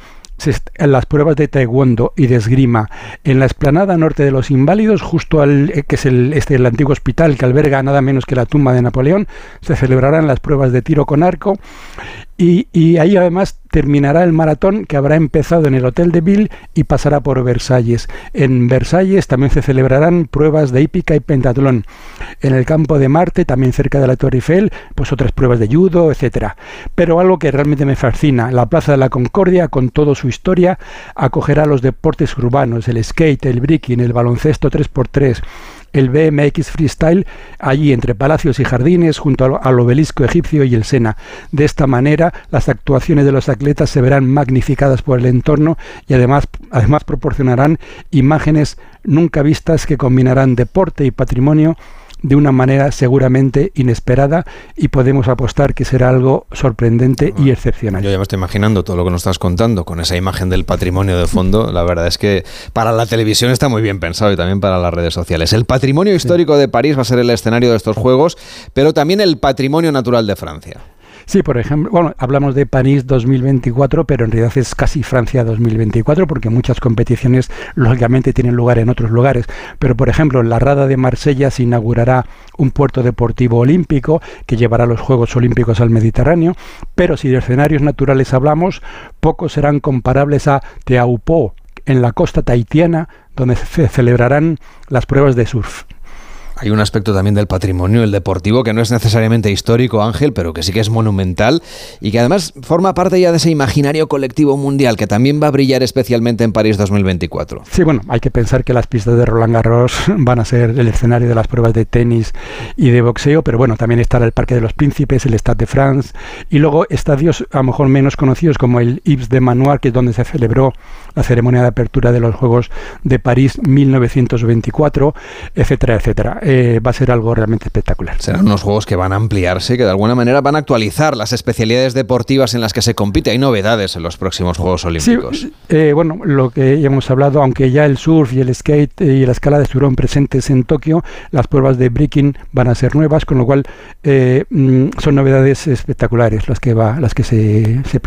en las pruebas de taekwondo y de esgrima en la explanada norte de los inválidos justo al eh, que es el este el antiguo hospital que alberga nada menos que la tumba de Napoleón se celebrarán las pruebas de tiro con arco y, y, ahí además terminará el maratón que habrá empezado en el Hotel de Ville y pasará por Versalles. En Versalles también se celebrarán pruebas de hípica y pentatlón. En el campo de Marte, también cerca de la Torre Eiffel, pues otras pruebas de judo, etcétera. Pero algo que realmente me fascina, la Plaza de la Concordia, con toda su historia, acogerá los deportes urbanos, el skate, el breaking, el baloncesto 3x3 el BMX Freestyle allí entre Palacios y Jardines junto al obelisco egipcio y el Sena. De esta manera las actuaciones de los atletas se verán magnificadas por el entorno y además, además proporcionarán imágenes nunca vistas que combinarán deporte y patrimonio de una manera seguramente inesperada y podemos apostar que será algo sorprendente y excepcional. Yo ya me estoy imaginando todo lo que nos estás contando con esa imagen del patrimonio de fondo. La verdad es que para la televisión está muy bien pensado y también para las redes sociales. El patrimonio histórico de París va a ser el escenario de estos Juegos, pero también el patrimonio natural de Francia. Sí, por ejemplo, bueno, hablamos de París 2024, pero en realidad es casi Francia 2024 porque muchas competiciones lógicamente tienen lugar en otros lugares. Pero por ejemplo, en la Rada de Marsella se inaugurará un puerto deportivo olímpico que llevará los Juegos Olímpicos al Mediterráneo, pero si de escenarios naturales hablamos, pocos serán comparables a Teaupó en la costa tahitiana, donde se celebrarán las pruebas de surf. Hay un aspecto también del patrimonio, el deportivo, que no es necesariamente histórico, Ángel, pero que sí que es monumental y que además forma parte ya de ese imaginario colectivo mundial que también va a brillar especialmente en París 2024. Sí, bueno, hay que pensar que las pistas de Roland Garros *laughs* van a ser el escenario de las pruebas de tenis y de boxeo, pero bueno, también estará el Parque de los Príncipes, el Stade de France y luego estadios a lo mejor menos conocidos como el Yves de Manoir, que es donde se celebró la ceremonia de apertura de los Juegos de París 1924, etcétera, etcétera. Eh, va a ser algo realmente espectacular. Serán unos juegos que van a ampliarse, que de alguna manera van a actualizar las especialidades deportivas en las que se compite. Hay novedades en los próximos Juegos Olímpicos. Sí, eh, bueno, lo que ya hemos hablado, aunque ya el surf y el skate y la escalada estuvieron presentes en Tokio, las pruebas de breaking van a ser nuevas, con lo cual eh, mm, son novedades espectaculares las que va, las que se, se,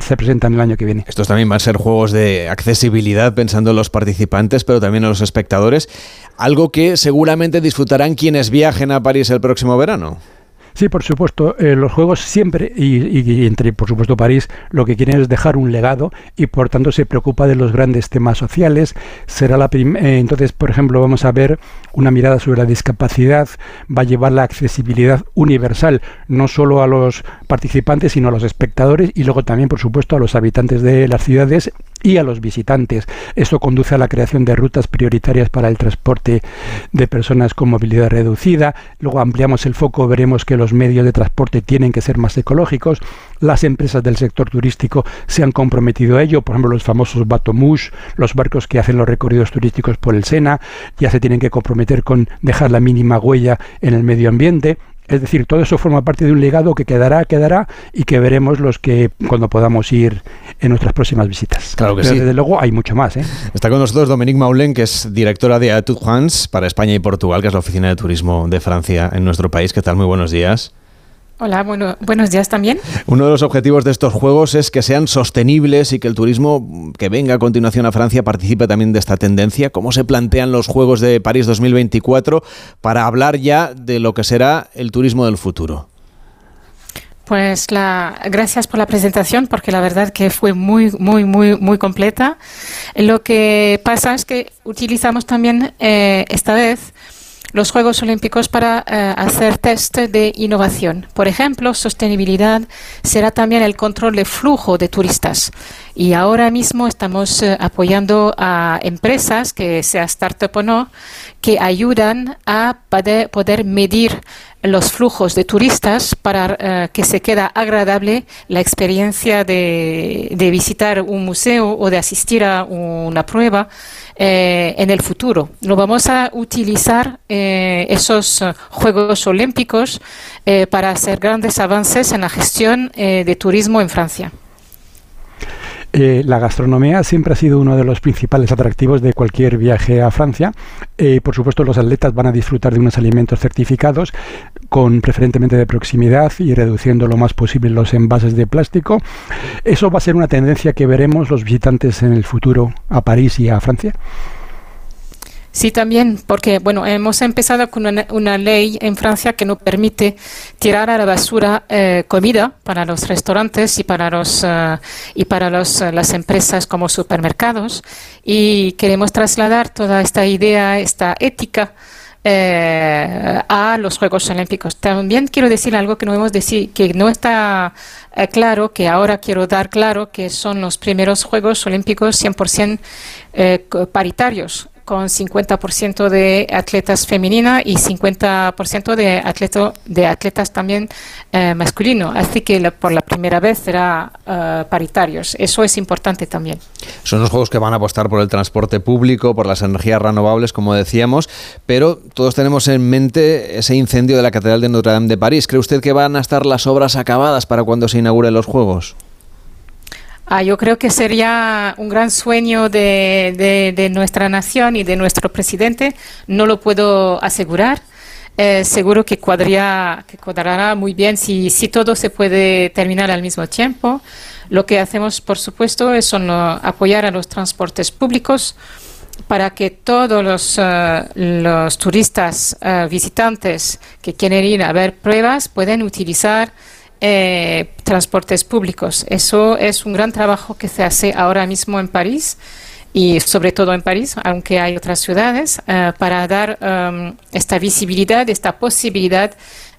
se presentan el año que viene. Estos también van a ser juegos de accesibilidad pensando en los participantes, pero también en los espectadores, algo que seguramente disfrutarán quienes viajen a París el próximo verano. Sí, por supuesto. Eh, los juegos siempre, y, entre por supuesto París, lo que quieren es dejar un legado y por tanto se preocupa de los grandes temas sociales. Será la eh, entonces, por ejemplo, vamos a ver una mirada sobre la discapacidad, va a llevar la accesibilidad universal, no solo a los participantes, sino a los espectadores y luego también, por supuesto, a los habitantes de las ciudades y a los visitantes. Esto conduce a la creación de rutas prioritarias para el transporte de personas con movilidad reducida. Luego ampliamos el foco, veremos que los medios de transporte tienen que ser más ecológicos, las empresas del sector turístico se han comprometido a ello, por ejemplo los famosos Bateaux, los barcos que hacen los recorridos turísticos por el Sena, ya se tienen que comprometer con dejar la mínima huella en el medio ambiente, es decir, todo eso forma parte de un legado que quedará, quedará y que veremos los que cuando podamos ir en nuestras próximas visitas. Claro que sí. Desde luego hay mucho más. ¿eh? Está con nosotros Dominique Maulen, que es directora de Atout France para España y Portugal, que es la oficina de turismo de Francia en nuestro país. ¿Qué tal? Muy buenos días. Hola, bueno, buenos días también. Uno de los objetivos de estos juegos es que sean sostenibles y que el turismo que venga a continuación a Francia participe también de esta tendencia. ¿Cómo se plantean los Juegos de París 2024 para hablar ya de lo que será el turismo del futuro? Pues la, gracias por la presentación, porque la verdad que fue muy, muy, muy, muy completa. Lo que pasa es que utilizamos también eh, esta vez los Juegos Olímpicos para eh, hacer test de innovación. Por ejemplo, sostenibilidad será también el control de flujo de turistas. Y ahora mismo estamos eh, apoyando a empresas, que sea startup o no, que ayudan a poder, medir los flujos de turistas para eh, que se quede agradable la experiencia de visitar un museo o de asistir a una prueba eh, en el futuro. Lo vamos a utilizar eh, esos eh, Juegos Olímpicos para hacer grandes avances en la gestión de turismo en Francia. la gastronomía siempre ha sido uno de los principales atractivos de cualquier viaje a Francia. por supuesto, los atletas van a disfrutar de unos alimentos certificados, con preferentemente de proximidad y reduciendo lo más posible los envases de plástico. ¿Eso va a ser una tendencia que veremos los visitantes en el futuro a París y a Francia? Sí, también, porque bueno, hemos empezado con una, ley en Francia que no permite tirar a la basura eh, comida para los restaurantes y para los eh, y para los, eh, las empresas como supermercados y queremos trasladar toda esta idea, esta ética eh, a los Juegos Olímpicos. También quiero decir algo que no hemos decir, que no está eh, claro, que ahora quiero dar claro que son los primeros Juegos Olímpicos 100% eh, paritarios con 50% de atletas femeninas y 50% de, atleto, de atletas también eh, masculinos. Así que por la primera vez será eh, paritarios. Eso es importante también. Son los juegos que van a apostar por el transporte público, por las energías renovables, como decíamos, pero todos tenemos en mente ese incendio de la Catedral de Notre Dame de París. ¿Cree usted que van a estar las obras acabadas para cuando se inauguren los Juegos? Ah, yo creo que sería un gran sueño de, nuestra nación y de nuestro presidente. No lo puedo asegurar. Eh, seguro que, cuadría, que cuadrará muy bien si, todo se puede terminar al mismo tiempo. Lo que hacemos, por supuesto, es apoyar a los transportes públicos para que todos los, eh, los turistas eh, visitantes que quieren ir a ver pruebas puedan utilizar eh, transportes públicos. Eso es un gran trabajo que se hace ahora mismo en París y sobre todo en París, aunque hay otras ciudades, eh, para dar um, esta visibilidad, esta posibilidad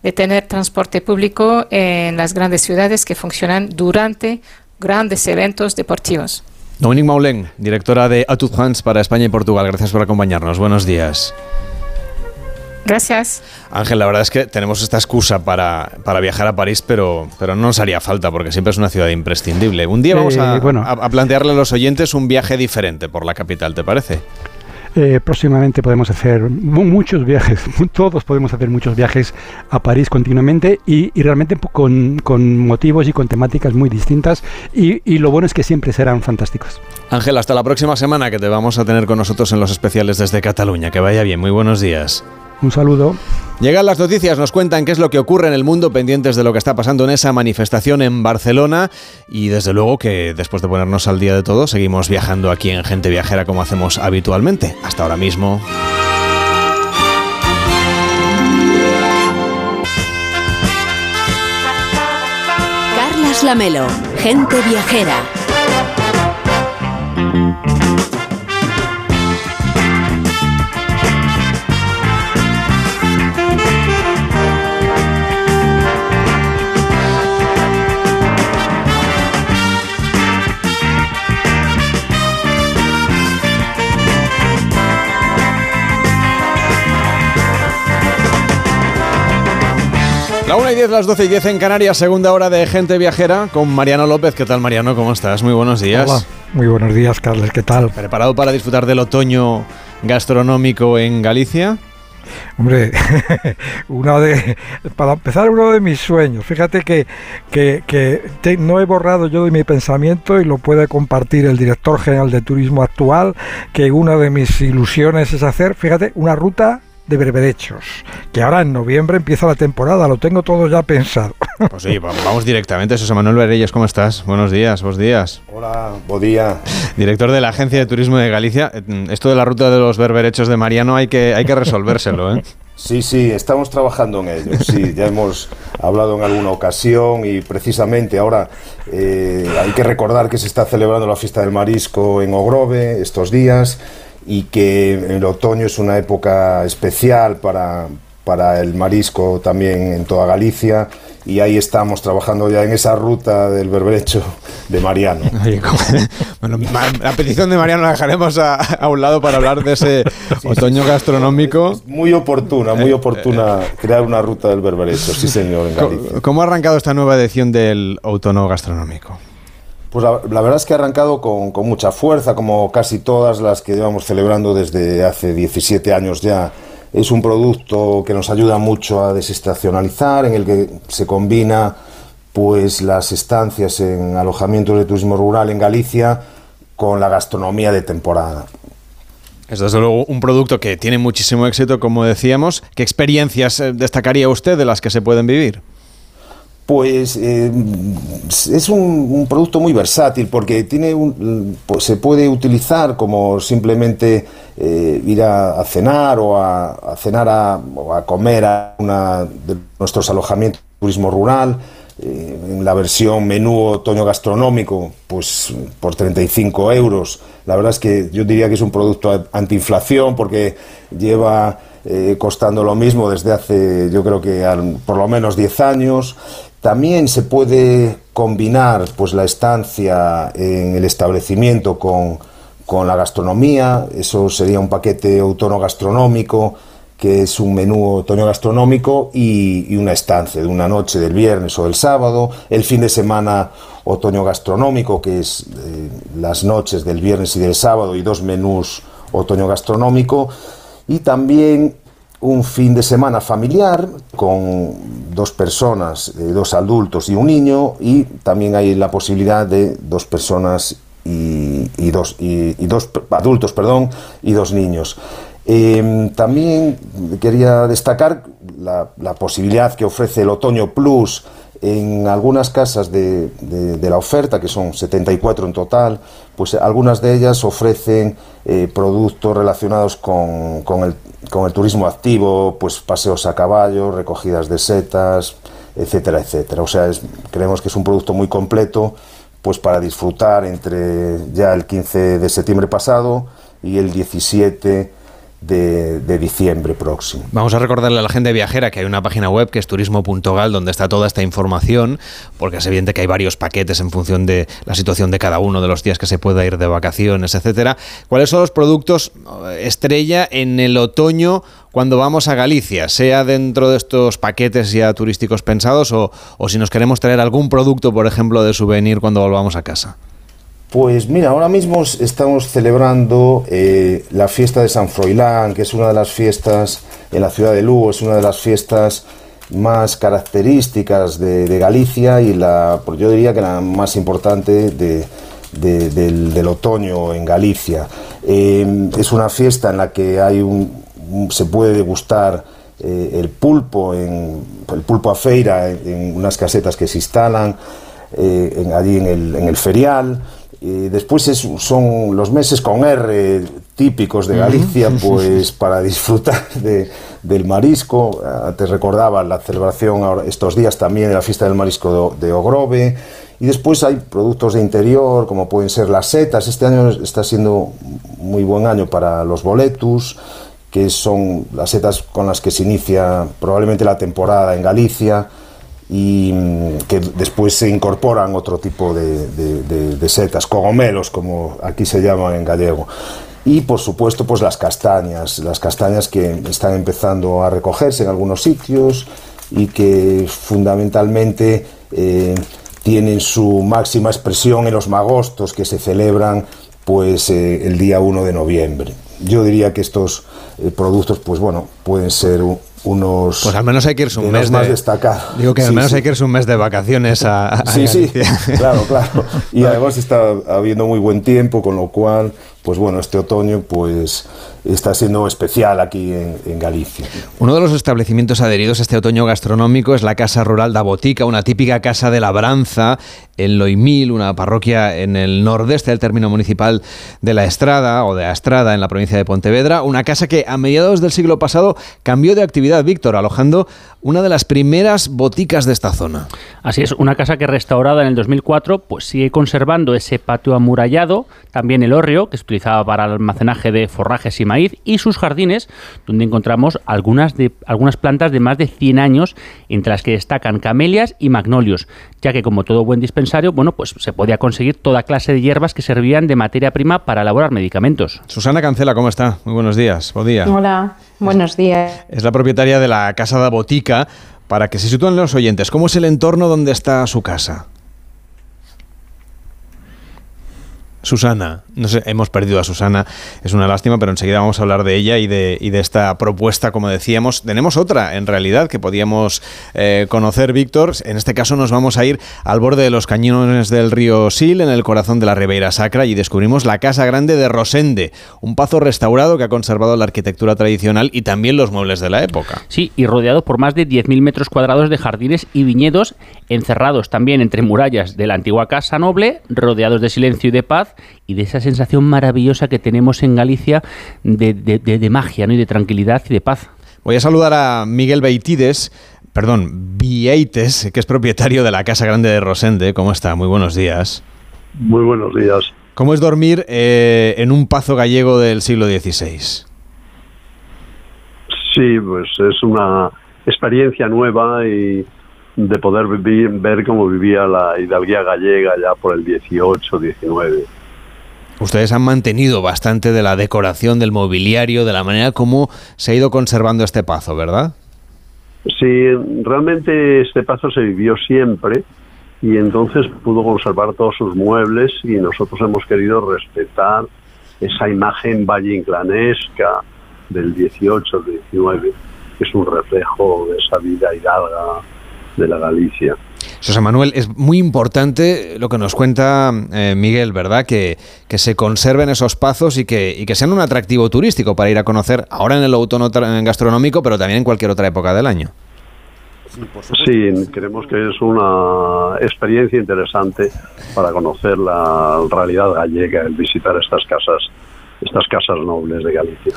de tener transporte público en las grandes ciudades que funcionan durante grandes eventos deportivos. Dominique Maulén, directora de Atout France para España y Portugal. Gracias por acompañarnos. Buenos días. Gracias. Ángel, la verdad es que tenemos esta excusa para, viajar a París, pero, pero no nos haría falta porque siempre es una ciudad imprescindible. Un día vamos a, a, plantearle a los oyentes un viaje diferente por la capital, ¿te parece? Eh, próximamente podemos hacer muchos viajes, *laughs* todos podemos hacer muchos viajes a París continuamente y, realmente con, motivos y con temáticas muy distintas y, y, lo bueno es que siempre serán fantásticos. Ángel, hasta la próxima semana que te vamos a tener con nosotros en los especiales desde Cataluña. Que vaya bien, muy buenos días. Un saludo. Llegan las noticias, nos cuentan qué es lo que ocurre en el mundo, pendientes de lo que está pasando en esa manifestación en Barcelona y desde luego que después de ponernos al día de todo, seguimos viajando aquí en Gente Viajera como hacemos habitualmente. Hasta ahora mismo. Carlas Lamelo, Gente Viajera. 1 y 10, las 12 y 10 en Canarias, segunda hora de Gente Viajera con Mariano López. ¿Qué tal, Mariano? ¿Cómo estás? Muy buenos días. Hola, muy buenos días, Carles. ¿Qué tal? ¿Preparado para disfrutar del otoño gastronómico en Galicia? Hombre, *laughs* una de, para empezar, uno de mis sueños. Fíjate que, que, no he borrado yo de mi pensamiento y lo puede compartir el director general de turismo actual, que una de mis ilusiones es hacer, fíjate, una ruta de berberechos, que ahora en noviembre empieza la temporada, lo tengo todo ya pensado. *laughs* Pues sí, vamos directamente. José Manuel Bereyes, ¿cómo estás? Buenos días, buenos días. Hola, buen día. Director de la Agencia de Turismo de Galicia. Esto de la ruta de los berberechos de Mariano hay que, hay que resolvérselo, ¿eh? *laughs* Sí, sí, estamos trabajando en ello. Sí, ya hemos hablado en alguna ocasión y precisamente ahora eh, hay que recordar que se está celebrando la fiesta del marisco en Ogrove estos días y que el otoño es una época especial para, para el marisco también en toda Galicia y ahí estamos trabajando ya en esa ruta del berberecho de Mariano. *laughs* bueno, *laughs* la petición de Mariano la dejaremos a, un lado para hablar de ese *laughs* otoño gastronómico. muy oportuna, muy oportuna crear una ruta del berberecho, sí señor, en Galicia. ¿Cómo ha arrancado esta nueva edición del otoño gastronómico? Pues la, verdad es que ha arrancado con, mucha fuerza, como casi todas las que llevamos celebrando desde hace 17 años ya. Es un producto que nos ayuda mucho a desestacionalizar, en el que se combina pues las estancias en alojamientos de turismo rural en Galicia con la gastronomía de temporada. Es desde luego un producto que tiene muchísimo éxito, como decíamos. ¿Qué experiencias eh, destacaría usted de las que se pueden vivir? Pues eh, es un, producto muy versátil porque tiene un, pues se puede utilizar como simplemente eh, ir a, cenar o a, cenar o a comer a de nuestros alojamientos de turismo rural. Eh, en la versión menú otoño gastronómico, pues por 35 euros. La verdad es que yo diría que es un producto antiinflación porque lleva costando lo mismo desde hace, yo creo que por lo menos 10 años. También se puede combinar pues, la estancia en el establecimiento con, con la gastronomía, eso sería un paquete autónomo gastronómico que es un menú otoño gastronómico y, una estancia de una noche del viernes o del sábado, el fin de semana otoño gastronómico, que es eh, las noches del viernes y del sábado y dos menús otoño gastronómico, y también un fin de semana familiar con dos personas, eh, dos adultos y un niño, y también hay la posibilidad de dos personas y, dos, y dos adultos, perdón, y dos niños. Em, también quería destacar la, posibilidad que ofrece el Otoño Plus en algunas casas de, la oferta, que son 74 en total, pues algunas de ellas ofrecen eh, productos relacionados con, el, con, el, turismo activo, pues paseos a caballo, recogidas de setas, etcétera, etcétera. O sea, creemos que es un producto muy completo pues para disfrutar entre ya el 15 de septiembre pasado y el 17 de, diciembre próximo. Vamos a recordarle a la gente viajera que hay una página web que es turismo.gal donde está toda esta información, porque es evidente que hay varios paquetes en función de la situación de cada uno de los días que se pueda ir de vacaciones, etcétera. ¿Cuáles son los productos eh, estrella en el otoño cuando vamos a Galicia, sea dentro de estos paquetes ya turísticos pensados o, o si nos queremos traer algún producto, por ejemplo, de souvenir cuando volvamos a casa? Pues mira, ahora mismo estamos celebrando eh, la fiesta de San Froilán, que es una de las fiestas en la ciudad de Lugo, es una de las fiestas más características de, Galicia y la, pues yo diría que la más importante del, otoño en Galicia. Eh, es una fiesta en la que hay un, se puede degustar eh, el pulpo, en, el pulpo a feira en, unas casetas que se instalan allí en el, en el ferial después son los meses con R típicos de Galicia, pues para disfrutar del marisco. Ah, te recordaba la celebración estos días también de la fiesta del marisco de, Ogrove. Y después hay productos de interior, como pueden ser las setas. Este año está siendo muy buen año para los boletus, que son las setas con las que se inicia probablemente la temporada en Galicia y mm, que después se incorporan otro tipo de, setas, cogomelos, como aquí se llaman en gallego. Y por supuesto, pues las castañas, las castañas que están empezando a recogerse en algunos sitios y que fundamentalmente eh, tienen su máxima expresión en los magostos que se celebran pues eh, el día 1 de noviembre. Yo diría que estos eh, productos, pues bueno, pueden ser unos. Pues al menos hay que irse un mes más destacados. Digo que al menos hay que irse un mes de vacaciones a. sí, sí, claro, claro. Y *laughs* además está habiendo muy buen tiempo, con lo cual, pues bueno, este otoño, pues está siendo especial aquí en, Galicia. Uno de los establecimientos adheridos a este otoño gastronómico es la Casa Rural da Botica, una típica casa de labranza en Loimil, una parroquia en el nordeste del término municipal de La Estrada o de Astrada en la provincia de Pontevedra, una casa que a mediados del siglo pasado cambió de actividad, Víctor, alojando una de las primeras boticas de esta zona. Así es, una casa que restaurada en el 2004 pues sigue conservando ese patio amurallado, también el hórreo que se utilizaba para el almacenaje de forrajes y maíz y sus jardines donde encontramos algunas de algunas plantas de más de 100 años entre las que destacan camelias y magnolios, ya que como todo buen dispensario, bueno, pues se podía conseguir toda clase de hierbas que servían de materia prima para elaborar medicamentos. Susana Cancela, ¿cómo está? Muy buenos días. Buen día. Hola, buenos días. Es la propietaria de la Casa da Botica para que se sitúen los oyentes, ¿cómo es el entorno donde está su casa? Susana, no sé, hemos perdido a Susana, es una lástima, pero enseguida vamos a hablar de ella y de, y de esta propuesta, como decíamos. Tenemos otra, en realidad, que podíamos eh, conocer, Víctor. En este caso nos vamos a ir al borde de los cañones del río Sil, en el corazón de la Ribeira Sacra, y descubrimos la Casa Grande de Rosende, un pazo restaurado que ha conservado la arquitectura tradicional y también los muebles de la época. Sí, y rodeado por más de 10.000 metros cuadrados de jardines y viñedos, encerrados también entre murallas de la antigua Casa Noble, rodeados de silencio y de paz, y de esa sensación maravillosa que tenemos en Galicia de, magia ¿no? y de tranquilidad y de paz. Voy a saludar a Miguel Beitides, perdón, Vieites, que es propietario de la Casa Grande de Rosende. ¿Cómo está? Muy buenos días. Muy buenos días. ¿Cómo es dormir eh, en un pazo gallego del siglo XVI? Sí, pues es una experiencia nueva y de poder vivir, ver cómo vivía la hidalguía gallega ya por el 18, 19. Ustedes han mantenido bastante de la decoración, del mobiliario, de la manera como se ha ido conservando este pazo, ¿verdad? Sí, realmente este pazo se vivió siempre y entonces pudo conservar todos sus muebles y nosotros hemos querido respetar esa imagen valle-inclanesca del 18, 19, que es un reflejo de esa vida hidalga de la Galicia. José Manuel, es muy importante lo que nos cuenta eh, Miguel, ¿verdad? Que, que, se conserven esos pazos y que, y que sean un atractivo turístico para ir a conocer ahora en el autónomo gastronómico, pero también en cualquier otra época del año. Sí, creemos que es una experiencia interesante para conocer la realidad gallega, el visitar estas casas estas casas nobles de Galicia.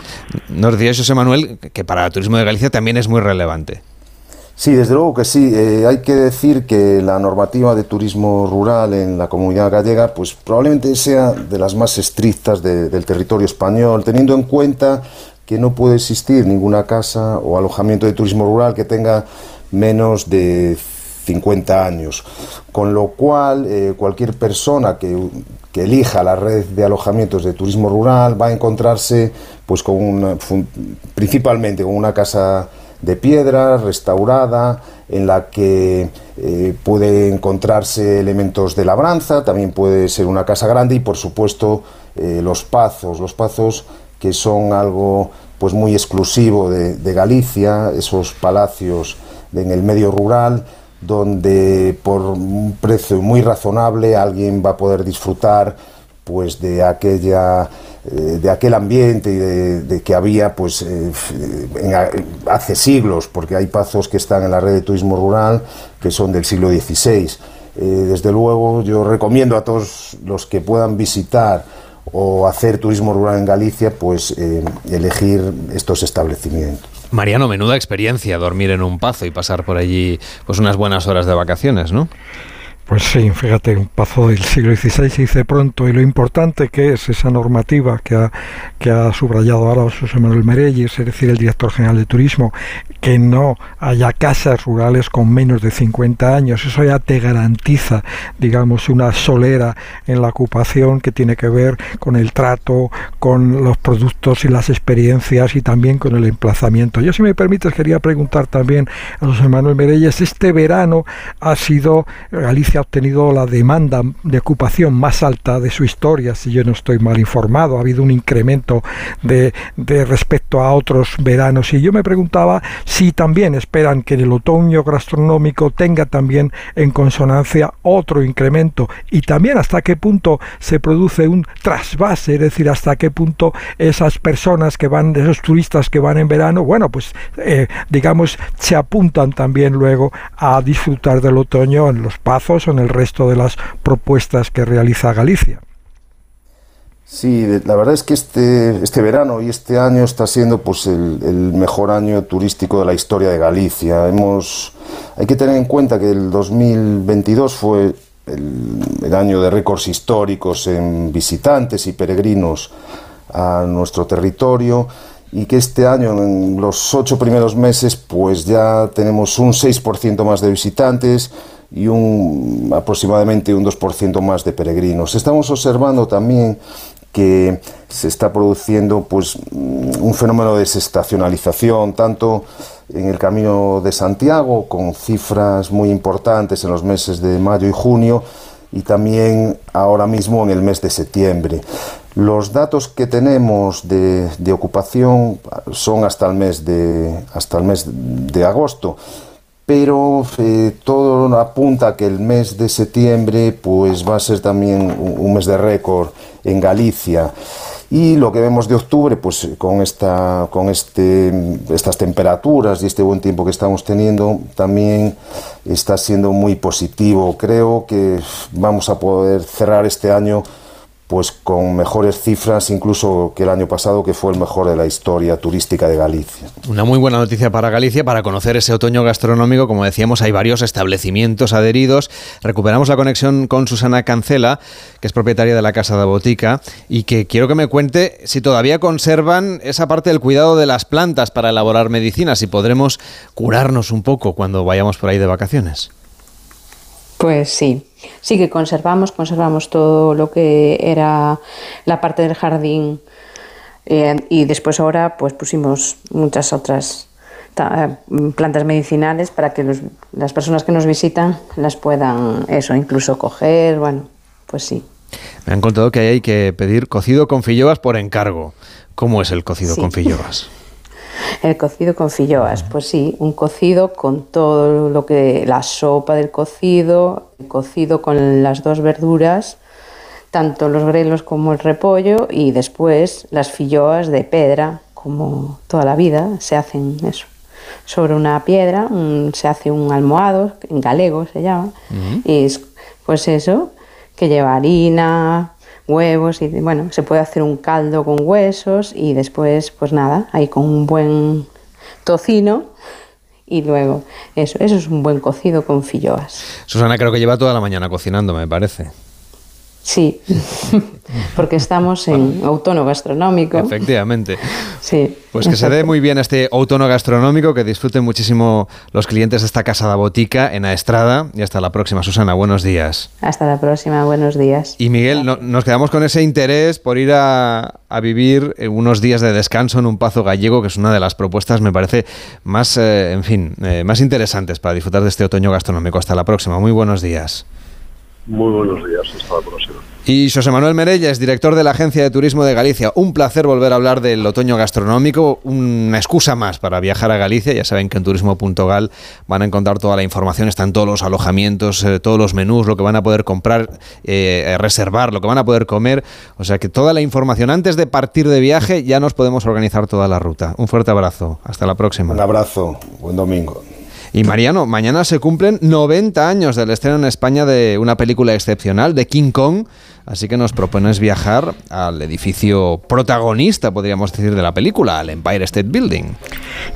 Nos decía José Manuel que para el turismo de Galicia también es muy relevante. Sí, desde luego que sí. Eh, hay que decir que la normativa de turismo rural en la comunidad gallega, pues probablemente sea de las más estrictas del territorio español, teniendo en cuenta que no puede existir ninguna casa o alojamiento de turismo rural que tenga menos de 50 años. Con lo cual, eh, cualquier persona que, que, elija la red de alojamientos de turismo rural va a encontrarse pues, con una, principalmente con una casa de piedra restaurada en la que eh, puede encontrarse elementos de labranza, también puede ser una casa grande y por supuesto eh, los pazos, los pazos que son algo pues muy exclusivo de, de Galicia, esos palacios en el medio rural, donde por un precio muy razonable alguien va a poder disfrutar pues de aquella eh, de aquel ambiente y de, que había pues eh, hace siglos porque hay pazos que están en la red de turismo rural que son del siglo XVI eh, desde luego yo recomiendo a todos los que puedan visitar o hacer turismo rural en Galicia pues elegir estos establecimientos Mariano, menuda experiencia dormir en un pazo y pasar por allí pues unas buenas horas de vacaciones, ¿no? Pues sí, fíjate, pazo del siglo XVI se dice pronto y lo importante que es esa normativa que ha, que ha subrayado ahora José Manuel Merelles, es decir, el director general de turismo, que no haya casas rurales con menos de 50 años. Eso ya te garantiza, digamos, una solera en la ocupación que tiene que ver con el trato, con los productos y las experiencias y también con el emplazamiento. Yo, si me permites, quería preguntar también a José Manuel Merelles, este verano ha sido Galicia obtenido la demanda de ocupación más alta de su historia, si yo no estoy mal informado. Ha habido un incremento de, respecto a otros veranos. Y yo me preguntaba si también esperan que en el otoño gastronómico tenga también en consonancia otro incremento y también hasta qué punto se produce un trasvase, es decir, hasta qué punto esas personas que van, esos turistas que van en verano, bueno, pues eh, digamos, se apuntan también luego a disfrutar del otoño en los pazos en el resto de las propuestas que realiza Galicia. Sí, la verdad es que este, este verano y este año está siendo pues el, mejor año turístico de la historia de Galicia. Hemos, hay que tener en cuenta que el 2022 fue el, el año de récords históricos en visitantes y peregrinos a nuestro territorio y que este año, en los ocho primeros meses, pues ya tenemos un 6% más de visitantes, y un, aproximadamente un 2% más de peregrinos. Estamos observando también que se está produciendo pues un fenómeno de desestacionalización tanto en el Camino de Santiago con cifras muy importantes en los meses de mayo y junio y también ahora mismo en el mes de septiembre. Los datos que tenemos de, de ocupación son hasta el mes de hasta el mes de agosto pero eh, todo apunta a que el mes de septiembre pues va a ser también un, mes de récord en Galicia. Y lo que vemos de octubre pues con esta con este estas temperaturas y este buen tiempo que estamos teniendo también está siendo muy positivo. Creo que vamos a poder cerrar este año pues con mejores cifras incluso que el año pasado, que fue el mejor de la historia turística de Galicia. Una muy buena noticia para Galicia, para conocer ese otoño gastronómico. Como decíamos, hay varios establecimientos adheridos. Recuperamos la conexión con Susana Cancela, que es propietaria de la Casa de Botica, y que quiero que me cuente si todavía conservan esa parte del cuidado de las plantas para elaborar medicinas y podremos curarnos un poco cuando vayamos por ahí de vacaciones. Pues sí, sí que conservamos, conservamos todo lo que era la parte del jardín eh, y después ahora pues pusimos muchas otras plantas medicinales para que las personas que nos visitan las puedan eso incluso coger, bueno, pues sí. Me han contado que hay que pedir cocido con filloas por encargo. ¿Cómo es el cocido con filloas? *laughs* El cocido con filloas, pues sí, un cocido con todo lo que la sopa del cocido, el cocido con las dos verduras, tanto los grelos como el repollo y después las filloas de pedra, como toda la vida se hacen eso. Sobre una piedra se hace un almohado, en galego se llama, y es pues eso, que lleva harina, huevos y bueno, se puede hacer un caldo con huesos y después pues nada, ahí con un buen tocino y luego eso, eso es un buen cocido con filloas. Susana creo que lleva toda la mañana cocinando, me parece. Sí, *laughs* porque estamos en autónomo gastronómico. Efectivamente. Sí. Pues que se dé muy bien este autónomo gastronómico, que disfruten muchísimo los clientes de esta casa de botica en Aestrada. Y hasta la próxima, Susana. Buenos días. Hasta la próxima, buenos días. Y Miguel, nos quedamos con ese interés por ir a, vivir unos días de descanso en un pazo gallego, que es una de las propuestas, me parece, más, eh, en fin, eh, más interesantes para disfrutar de este otoño gastronómico. Hasta la próxima. Muy buenos días. Muy buenos días, hasta la próxima. Y José Manuel Merella es director de la Agencia de Turismo de Galicia. Un placer volver a hablar del otoño gastronómico, una excusa más para viajar a Galicia. Ya saben que en turismo.gal van a encontrar toda la información, están todos los alojamientos, eh, todos los menús, lo que van a poder comprar, eh, reservar, lo que van a poder comer. O sea que toda la información antes de partir de viaje ya nos podemos organizar toda la ruta. Un fuerte abrazo, hasta la próxima. Un abrazo, buen domingo. Y Mariano, mañana se cumplen 90 años del estreno en España de una película excepcional, de King Kong. Así que nos propones viajar al edificio protagonista, podríamos decir, de la película, al Empire State Building.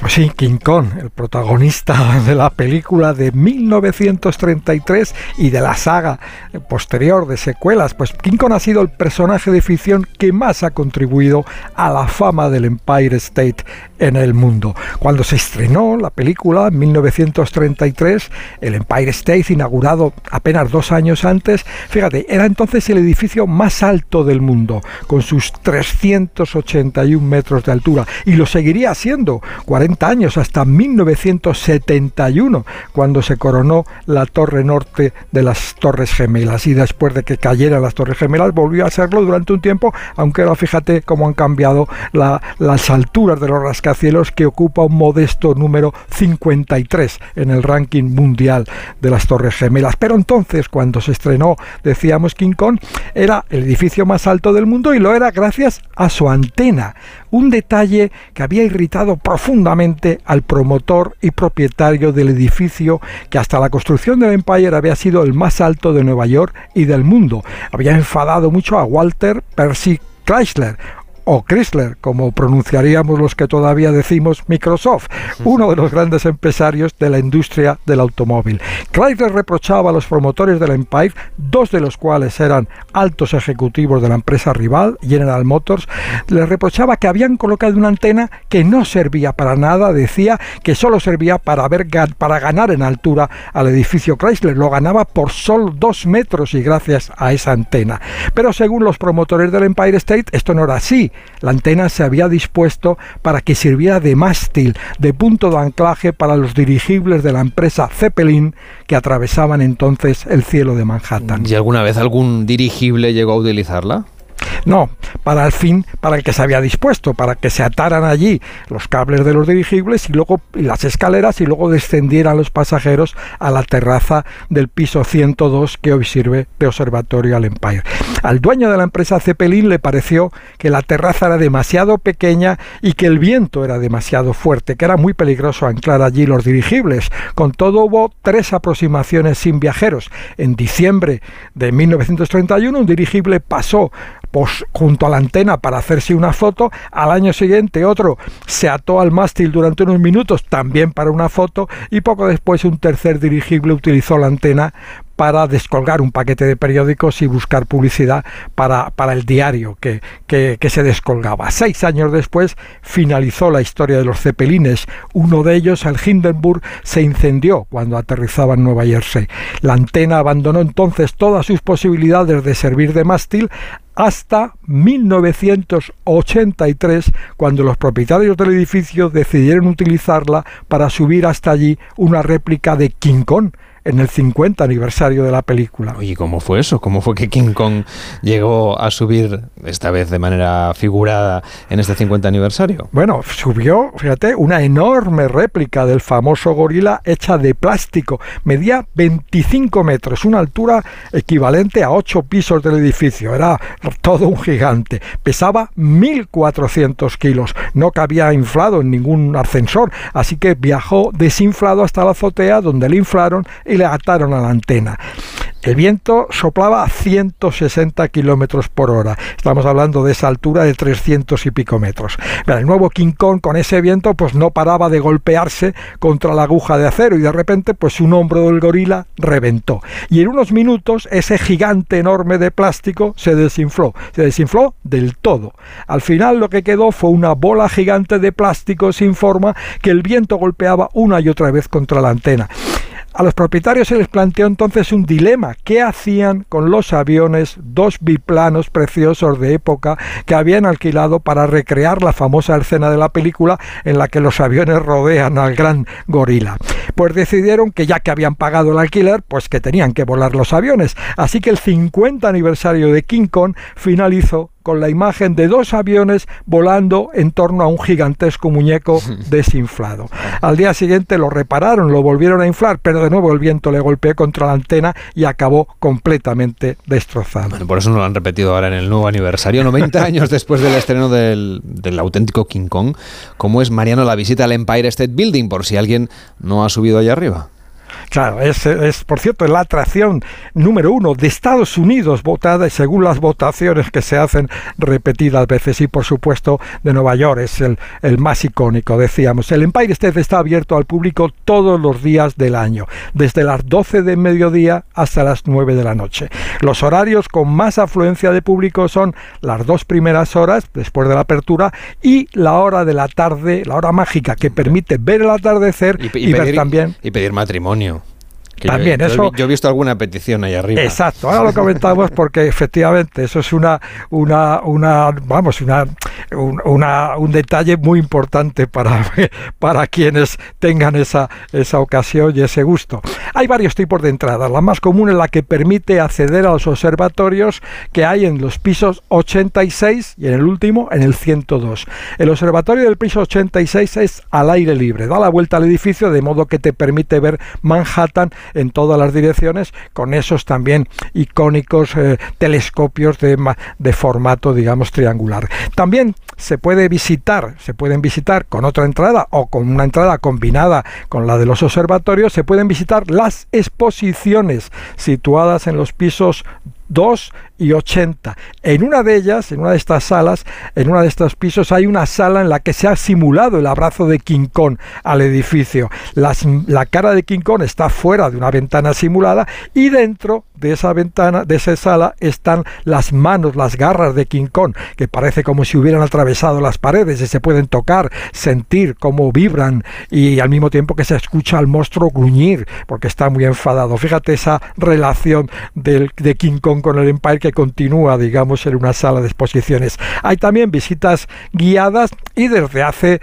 Pues sí, King Kong, el protagonista *laughs* de la película de 1933 y de la saga posterior de secuelas. Pues King Kong ha sido el personaje de ficción que más ha contribuido a la fama del Empire State en el mundo. Cuando se estrenó la película en 1933, el Empire State, inaugurado apenas dos años antes, fíjate, era entonces el edificio edificio más alto del mundo, con sus 381 metros de altura, y lo seguiría siendo 40 años hasta 1971, cuando se coronó la torre norte de las Torres Gemelas, y después de que cayeran las Torres Gemelas volvió a serlo durante un tiempo, aunque ahora fíjate cómo han cambiado las alturas de los rascacielos, que ocupa un modesto número 53 en el ranking mundial de las Torres Gemelas. Pero entonces, cuando se estrenó, decíamos King Kong, era el edificio más alto del mundo y lo era gracias a su antena, un detalle que había irritado profundamente al promotor y propietario del edificio que hasta la construcción del Empire había sido el más alto de Nueva York y del mundo. Había enfadado mucho a Walter Percy Chrysler, o Chrysler, como pronunciaríamos los que todavía decimos Microsoft, uno de los grandes empresarios de la industria del automóvil. Chrysler reprochaba a los promotores del Empire, dos de los cuales eran altos ejecutivos de la empresa rival, General Motors, les reprochaba que habían colocado una antena que no servía para nada, decía que solo servía para, ver, para ganar en altura al edificio Chrysler, lo ganaba por solo dos metros y gracias a esa antena. Pero según los promotores del Empire State, esto no era así. La antena se había dispuesto para que sirviera de mástil, de punto de anclaje para los dirigibles de la empresa Zeppelin que atravesaban entonces el cielo de Manhattan. ¿Y alguna vez algún dirigible llegó a utilizarla? No, para el fin para el que se había dispuesto, para que se ataran allí los cables de los dirigibles y luego las escaleras y luego descendieran los pasajeros a la terraza del piso 102 que hoy sirve de observatorio al Empire. Al dueño de la empresa Zeppelin le pareció que la terraza era demasiado pequeña y que el viento era demasiado fuerte, que era muy peligroso anclar allí los dirigibles. Con todo hubo tres aproximaciones sin viajeros. En diciembre de 1931 un dirigible pasó pues, junto a la antena para hacerse una foto. Al año siguiente otro se ató al mástil durante unos minutos también para una foto y poco después un tercer dirigible utilizó la antena para descolgar un paquete de periódicos y buscar publicidad para, para el diario que, que, que se descolgaba. Seis años después finalizó la historia de los cepelines. Uno de ellos, el Hindenburg, se incendió cuando aterrizaba en Nueva Jersey. La antena abandonó entonces todas sus posibilidades de servir de mástil hasta 1983, cuando los propietarios del edificio decidieron utilizarla para subir hasta allí una réplica de King Kong, en el 50 aniversario de la película. Oye, ¿cómo fue eso? ¿Cómo fue que King Kong llegó a subir, esta vez de manera figurada, en este 50 aniversario? Bueno, subió, fíjate, una enorme réplica del famoso gorila hecha de plástico. Medía 25 metros, una altura equivalente a 8 pisos del edificio. Era todo un gigante. Pesaba 1.400 kilos. No cabía inflado en ningún ascensor, así que viajó desinflado hasta la azotea donde le inflaron y le ataron a la antena. El viento soplaba a 160 kilómetros por hora. Estamos hablando de esa altura de 300 y pico metros. el nuevo King Kong con ese viento pues no paraba de golpearse contra la aguja de acero y de repente pues un hombro del gorila reventó. Y en unos minutos ese gigante enorme de plástico se desinfló. Se desinfló del todo. Al final lo que quedó fue una bola gigante de plástico sin forma que el viento golpeaba una y otra vez contra la antena. A los propietarios se les planteó entonces un dilema. ¿Qué hacían con los aviones, dos biplanos preciosos de época que habían alquilado para recrear la famosa escena de la película en la que los aviones rodean al gran gorila? Pues decidieron que ya que habían pagado el alquiler, pues que tenían que volar los aviones. Así que el 50 aniversario de King Kong finalizó con la imagen de dos aviones volando en torno a un gigantesco muñeco *laughs* desinflado. Al día siguiente lo repararon, lo volvieron a inflar, pero de nuevo el viento le golpeó contra la antena y acabó completamente destrozado. por eso no lo han repetido ahora en el nuevo aniversario, 90 *laughs* años después del estreno del, del auténtico King Kong. ¿Cómo es, Mariano, la visita al Empire State Building? Por si alguien no ha subido allá arriba. Claro, es, es, por cierto la atracción número uno de Estados Unidos votada según las votaciones que se hacen repetidas veces y por supuesto de Nueva York es el, el más icónico, decíamos. El Empire State está abierto al público todos los días del año, desde las 12 de mediodía hasta las 9 de la noche. Los horarios con más afluencia de público son las dos primeras horas después de la apertura y la hora de la tarde, la hora mágica que permite ver el atardecer y, y, ver también y pedir matrimonio. demonio. También yo, eso. Yo he visto alguna petición ahí arriba. Exacto. Ahora lo comentamos porque *laughs* efectivamente eso es una, una, una, vamos, una, una, un detalle muy importante para, *laughs* para quienes tengan esa, esa ocasión y ese gusto. Hay varios tipos de entradas. La más común es la que permite acceder a los observatorios que hay en los pisos 86 y en el último en el 102. El observatorio del piso 86 es al aire libre. Da la vuelta al edificio de modo que te permite ver Manhattan en todas las direcciones con esos también icónicos eh, telescopios de, de formato, digamos, triangular. También se puede visitar, se pueden visitar con otra entrada o con una entrada combinada con la de los observatorios, se pueden visitar las exposiciones situadas en los pisos 2 y 80. En una de ellas, en una de estas salas, en una de estos pisos, hay una sala en la que se ha simulado el abrazo de King Kong al edificio. la cara de King Kong está fuera de una ventana simulada y dentro de esa ventana, de esa sala, están las manos, las garras de King Kong, que parece como si hubieran atravesado las paredes y se pueden tocar, sentir cómo vibran y al mismo tiempo que se escucha al monstruo gruñir porque está muy enfadado. Fíjate esa relación del, de King Kong con el Empire que continúa, digamos, en una sala de exposiciones. Hay también visitas guiadas y desde hace,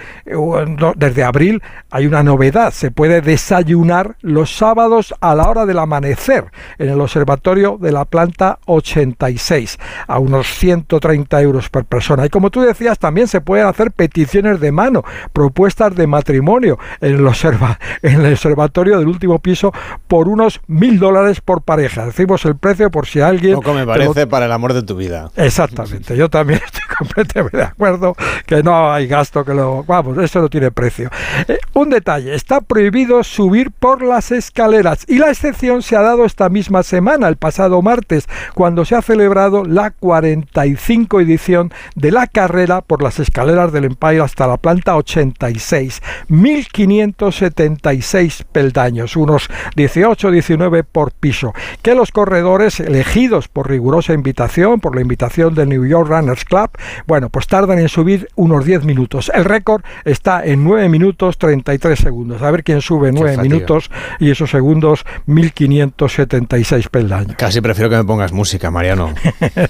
desde abril, hay una novedad. Se puede desayunar los sábados a la hora del amanecer en el observatorio de la planta 86 a unos 130 euros por persona. Y como tú decías, también se pueden hacer peticiones de mano, propuestas de matrimonio en el, *laughs* en el observatorio del último piso por unos mil dólares por pareja. Decimos el precio por si alguien alguien. Poco me parece para el amor de tu vida. Exactamente, yo también *laughs* estoy completamente de acuerdo que no hay gasto que lo. Vamos, eso no tiene precio. Eh, un detalle: está prohibido subir por las escaleras y la excepción se ha dado esta misma semana, el pasado martes, cuando se ha celebrado la 45 edición de la carrera por las escaleras del Empire hasta la planta 86. 1576 peldaños, unos 18-19 por piso, que los corredores elegidos por rigurosa invitación, por la invitación del New York Runners Club, bueno, pues tardan en subir unos 10 minutos. El récord está en 9 minutos 33 segundos. A ver quién sube 9 minutos y esos segundos 1576 peldaños. Casi prefiero que me pongas música, Mariano.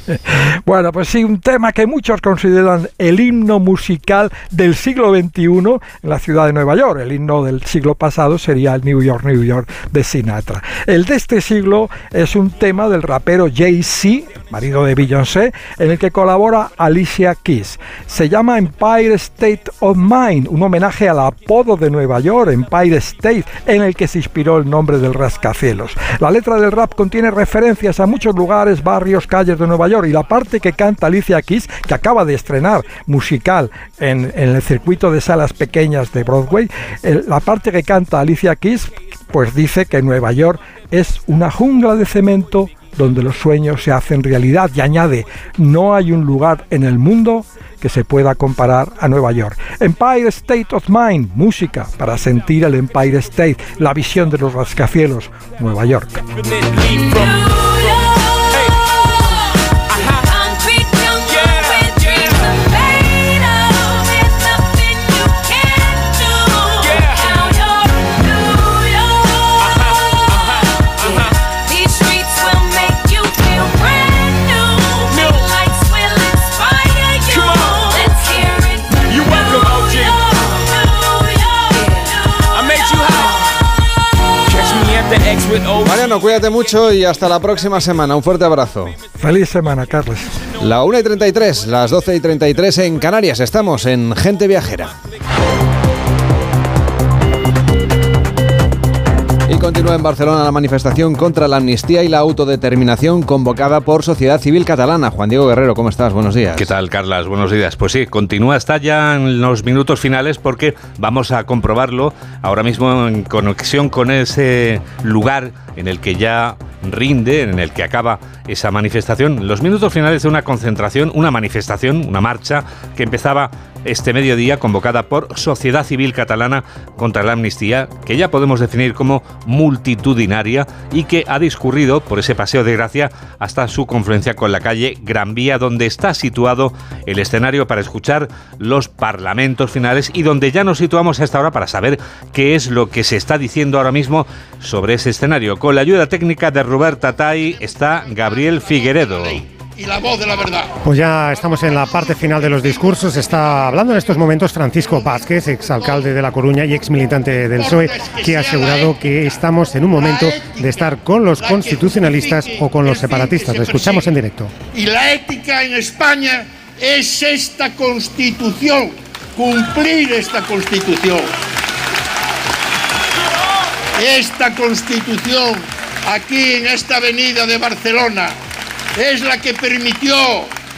*laughs* bueno, pues sí, un tema que muchos consideran el himno musical del siglo XXI en la ciudad de Nueva York. El himno del siglo pasado sería el New York, New York de Sinatra. El de este siglo es un tema del rapero Jay-Z, marido de Beyoncé, en el que colabora Alicia Keys. Se llama Empire State of Mind, un homenaje al apodo de Nueva York, Empire State, en el que se inspiró el nombre del rascacielos. La letra del rap contiene referencias a muchos lugares, barrios, calles de Nueva York y la parte que canta Alicia Keys, que acaba de estrenar musical en, el circuito de salas pequeñas de Broadway, la parte que canta Alicia Keys, pues dice que Nueva York es una jungla de cemento donde los sueños se hacen realidad y añade, no hay un lugar en el mundo que se pueda comparar a Nueva York. Empire State of Mind, música para sentir el Empire State, la visión de los rascacielos, Nueva York. Cuídate mucho y hasta la próxima semana. Un fuerte abrazo. Feliz semana, Carlos. La 1 y 33, las 12 y 33 en Canarias. Estamos en Gente Viajera. continúa en Barcelona la manifestación contra la amnistía y la autodeterminación convocada por Sociedad Civil Catalana. Juan Diego Guerrero, ¿cómo estás? Buenos días. ¿Qué tal, Carlas? Buenos días. Pues sí, continúa, está ya en los minutos finales porque vamos a comprobarlo ahora mismo en conexión con ese lugar en el que ya rinde, en el que acaba esa manifestación. Los minutos finales de una concentración, una manifestación, una marcha que empezaba este mediodía convocada por Sociedad Civil Catalana contra la Amnistía, que ya podemos definir como multitudinaria y que ha discurrido por ese paseo de gracia hasta su confluencia con la calle Gran Vía, donde está situado el escenario para escuchar los parlamentos finales y donde ya nos situamos hasta ahora para saber qué es lo que se está diciendo ahora mismo sobre ese escenario. Con la ayuda técnica de Roberta Tai está Gabriel Figueredo y la voz de la verdad. Pues ya estamos en la parte final de los discursos. Está hablando en estos momentos Francisco Vázquez, exalcalde de La Coruña y ex militante del PSOE, que ha asegurado que estamos en un momento de estar con los constitucionalistas o con los separatistas. Lo escuchamos en directo. Y la ética en España es esta constitución, cumplir esta constitución. Esta constitución aquí en esta avenida de Barcelona es la que permitió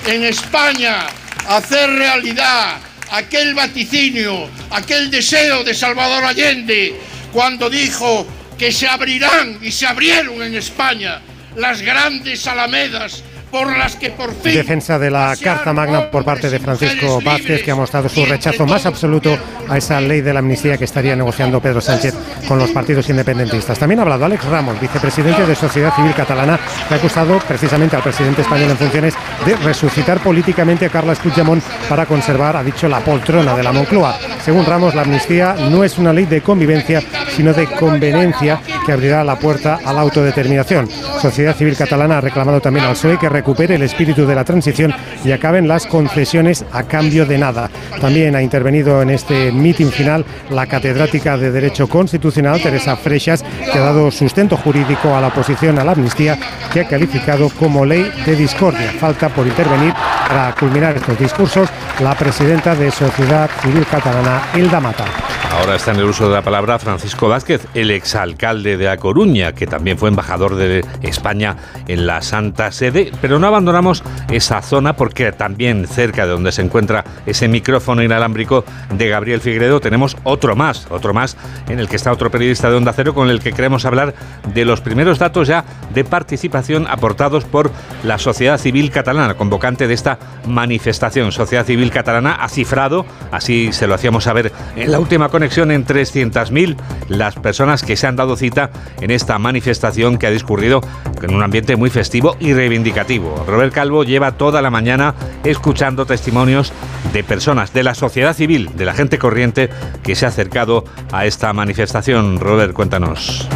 en España hacer realidad aquel vaticinio, aquel deseo de Salvador Allende cuando dijo que se abrirán y se abrieron en España las grandes alamedas por las que por fin... Defensa de la Carta Magna por parte de Francisco Vázquez, que ha mostrado su rechazo más absoluto a esa ley de la amnistía que estaría negociando Pedro Sánchez con los partidos independentistas. También ha hablado Alex Ramos, vicepresidente de Sociedad Civil Catalana, que ha acusado precisamente al presidente español en funciones de resucitar políticamente a Carles Puigdemont para conservar, ha dicho, la poltrona de la Moncloa. Según Ramos, la amnistía no es una ley de convivencia, sino de conveniencia que abrirá la puerta a la autodeterminación. Sociedad Civil Catalana ha reclamado también al PSOE que recupere el espíritu de la transición y acaben las concesiones a cambio de nada. También ha intervenido en este mitin final la catedrática de Derecho Constitucional, Teresa Freixas, que ha dado sustento jurídico a la oposición a la amnistía, que ha calificado como ley de discordia. Falta por intervenir para culminar estos discursos la presidenta de Sociedad Civil Catalana, Hilda Mata. Ahora está en el uso de la palabra Francisco Vázquez, el exalcalde de A Coruña, que también fue embajador de España en la Santa Sede, pero no abandonamos esa zona porque también cerca de donde se encuentra ese micrófono inalámbrico de Gabriel Figueredo tenemos otro más, otro más en el que está otro periodista de Onda Cero con el que queremos hablar de los primeros datos ya de participación aportados por la sociedad civil catalana, convocante de esta manifestación. Sociedad Civil Catalana ha cifrado, así se lo hacíamos saber en la última conexión, en 300.000 las personas que se han dado cita en esta manifestación que ha discurrido en un ambiente muy festivo y reivindicativo. Robert Calvo lleva toda la mañana escuchando testimonios de personas de la sociedad civil, de la gente corriente que se ha acercado a esta manifestación. Robert, cuéntanos.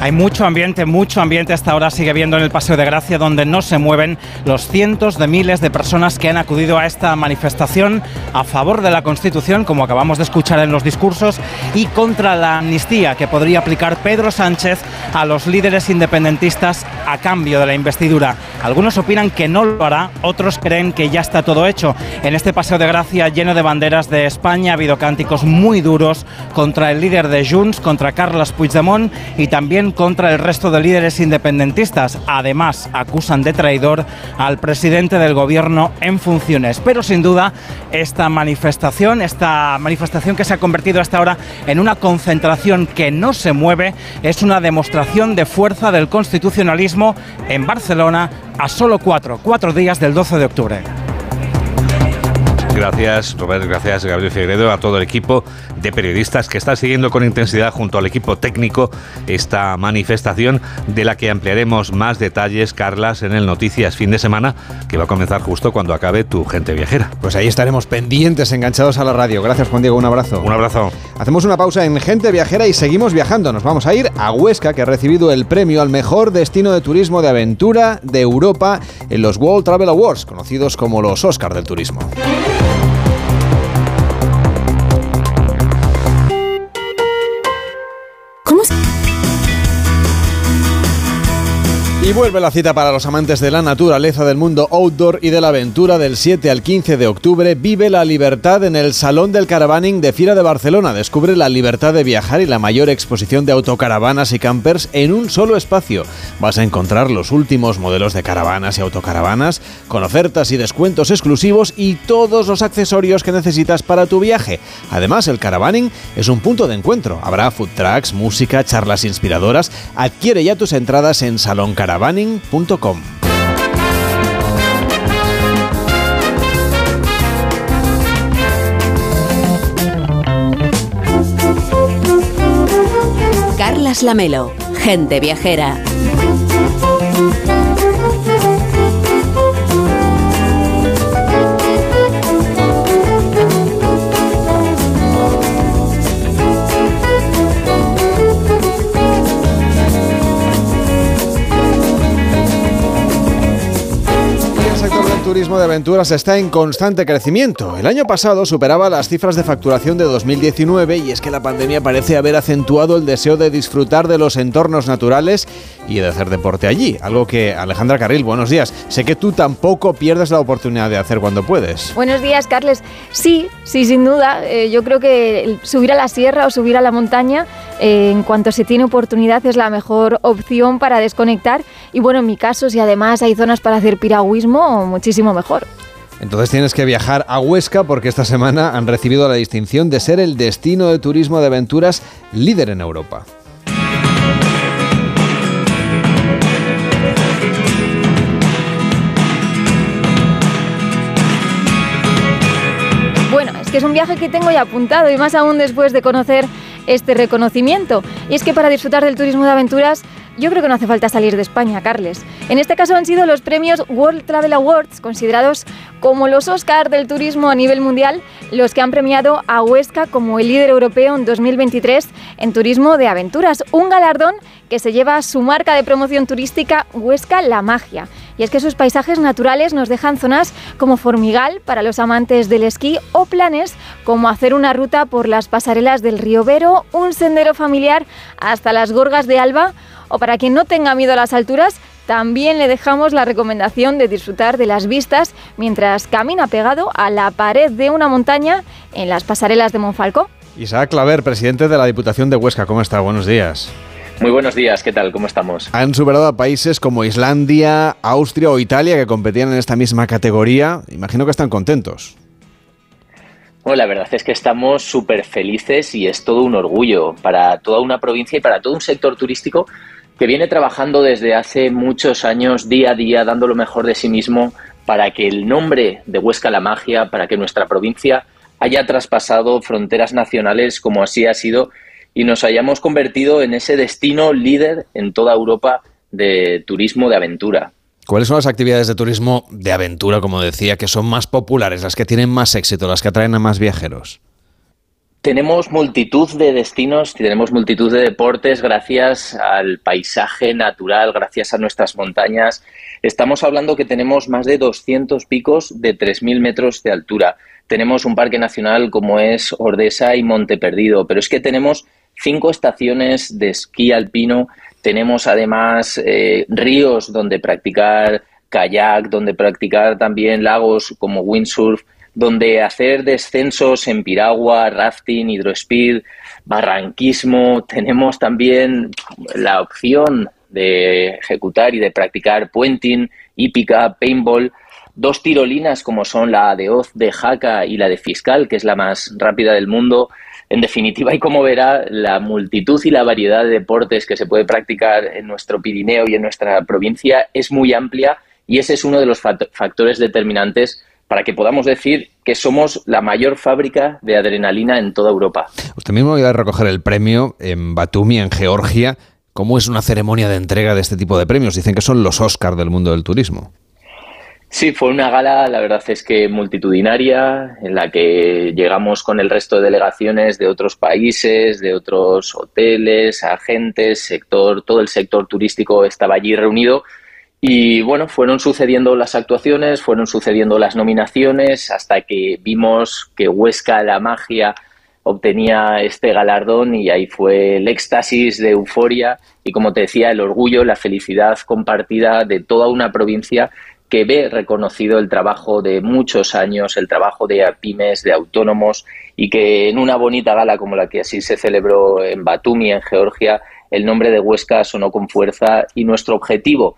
Hay mucho ambiente, mucho ambiente hasta ahora sigue viendo en el Paseo de Gracia donde no se mueven los cientos de miles de personas que han acudido a esta manifestación a favor de la Constitución, como acabamos de escuchar en los discursos, y contra la amnistía que podría aplicar Pedro Sánchez a los líderes independentistas a cambio de la investidura. Algunos opinan que no lo hará, otros creen que ya está todo hecho. En este Paseo de Gracia lleno de banderas de España ha habido cánticos muy duros contra el líder de Junts, contra Carles Puigdemont y también contra el resto de líderes independentistas. Además, acusan de traidor al presidente del gobierno en funciones. Pero sin duda, esta manifestación, esta manifestación que se ha convertido hasta ahora en una concentración que no se mueve, es una demostración de fuerza del constitucionalismo en Barcelona a solo cuatro, cuatro días del 12 de octubre. Gracias, Robert, gracias, Gabriel Figueredo, a todo el equipo de periodistas que está siguiendo con intensidad junto al equipo técnico esta manifestación de la que ampliaremos más detalles, Carlas, en el Noticias fin de semana, que va a comenzar justo cuando acabe tu gente viajera. Pues ahí estaremos pendientes, enganchados a la radio. Gracias, Juan Diego, un abrazo. Un abrazo. Hacemos una pausa en Gente Viajera y seguimos viajando. Nos vamos a ir a Huesca, que ha recibido el premio al mejor destino de turismo de aventura de Europa en los World Travel Awards, conocidos como los Oscar del turismo. Y vuelve la cita para los amantes de la naturaleza, del mundo outdoor y de la aventura del 7 al 15 de octubre. Vive la libertad en el Salón del Caravaning de Fira de Barcelona. Descubre la libertad de viajar y la mayor exposición de autocaravanas y campers en un solo espacio. Vas a encontrar los últimos modelos de caravanas y autocaravanas con ofertas y descuentos exclusivos y todos los accesorios que necesitas para tu viaje. Además, el Caravaning es un punto de encuentro. Habrá food trucks, música, charlas inspiradoras. Adquiere ya tus entradas en Salón Caravaning caravaning.com. Carlas Lamelo, gente viajera. Turismo de aventuras está en constante crecimiento. El año pasado superaba las cifras de facturación de 2019 y es que la pandemia parece haber acentuado el deseo de disfrutar de los entornos naturales y de hacer deporte allí. Algo que, Alejandra Carril, buenos días. Sé que tú tampoco pierdes la oportunidad de hacer cuando puedes. Buenos días, Carles. Sí, sí, sin duda. Eh, yo creo que subir a la sierra o subir a la montaña, eh, en cuanto se tiene oportunidad, es la mejor opción para desconectar. Y bueno, en mi caso, si además hay zonas para hacer piragüismo, muchísimo mejor. Entonces tienes que viajar a Huesca porque esta semana han recibido la distinción de ser el destino de turismo de aventuras líder en Europa. Bueno, es que es un viaje que tengo ya apuntado y más aún después de conocer este reconocimiento. Y es que para disfrutar del turismo de aventuras yo creo que no hace falta salir de España, Carles. En este caso han sido los premios World Travel Awards, considerados como los Oscars del turismo a nivel mundial, los que han premiado a Huesca como el líder europeo en 2023 en turismo de aventuras, un galardón que se lleva su marca de promoción turística Huesca La Magia. Y es que sus paisajes naturales nos dejan zonas como Formigal para los amantes del esquí o planes como hacer una ruta por las pasarelas del río Vero, un sendero familiar hasta las Gorgas de Alba o para quien no tenga miedo a las alturas, también le dejamos la recomendación de disfrutar de las vistas mientras camina pegado a la pared de una montaña en las pasarelas de Monfalco. Isaac Claver, presidente de la Diputación de Huesca, ¿cómo está? Buenos días. Muy buenos días, ¿qué tal? ¿Cómo estamos? Han superado a países como Islandia, Austria o Italia que competían en esta misma categoría. Imagino que están contentos. Bueno, la verdad es que estamos súper felices y es todo un orgullo para toda una provincia y para todo un sector turístico que viene trabajando desde hace muchos años, día a día, dando lo mejor de sí mismo para que el nombre de Huesca la Magia, para que nuestra provincia haya traspasado fronteras nacionales como así ha sido y nos hayamos convertido en ese destino líder en toda Europa de turismo de aventura. ¿Cuáles son las actividades de turismo de aventura, como decía, que son más populares, las que tienen más éxito, las que atraen a más viajeros? Tenemos multitud de destinos, tenemos multitud de deportes gracias al paisaje natural, gracias a nuestras montañas. Estamos hablando que tenemos más de 200 picos de 3.000 metros de altura. Tenemos un parque nacional como es Ordesa y Monte Perdido, pero es que tenemos cinco estaciones de esquí alpino. Tenemos además eh, ríos donde practicar kayak, donde practicar también lagos como windsurf, donde hacer descensos en piragua, rafting, hidrospeed, barranquismo. Tenemos también la opción de ejecutar y de practicar puenting, hípica, paintball. Dos tirolinas como son la de Oz de Jaca y la de Fiscal, que es la más rápida del mundo. En definitiva, y como verá, la multitud y la variedad de deportes que se puede practicar en nuestro Pirineo y en nuestra provincia es muy amplia y ese es uno de los factores determinantes para que podamos decir que somos la mayor fábrica de adrenalina en toda Europa. Usted mismo iba a recoger el premio en Batumi, en Georgia. ¿Cómo es una ceremonia de entrega de este tipo de premios? Dicen que son los Oscars del mundo del turismo. Sí, fue una gala, la verdad es que multitudinaria, en la que llegamos con el resto de delegaciones de otros países, de otros hoteles, agentes, sector, todo el sector turístico estaba allí reunido. Y bueno, fueron sucediendo las actuaciones, fueron sucediendo las nominaciones, hasta que vimos que Huesca la Magia obtenía este galardón y ahí fue el éxtasis de euforia y como te decía, el orgullo, la felicidad compartida de toda una provincia que ve reconocido el trabajo de muchos años, el trabajo de pymes, de autónomos, y que en una bonita gala como la que así se celebró en Batumi, en Georgia, el nombre de Huesca sonó con fuerza y nuestro objetivo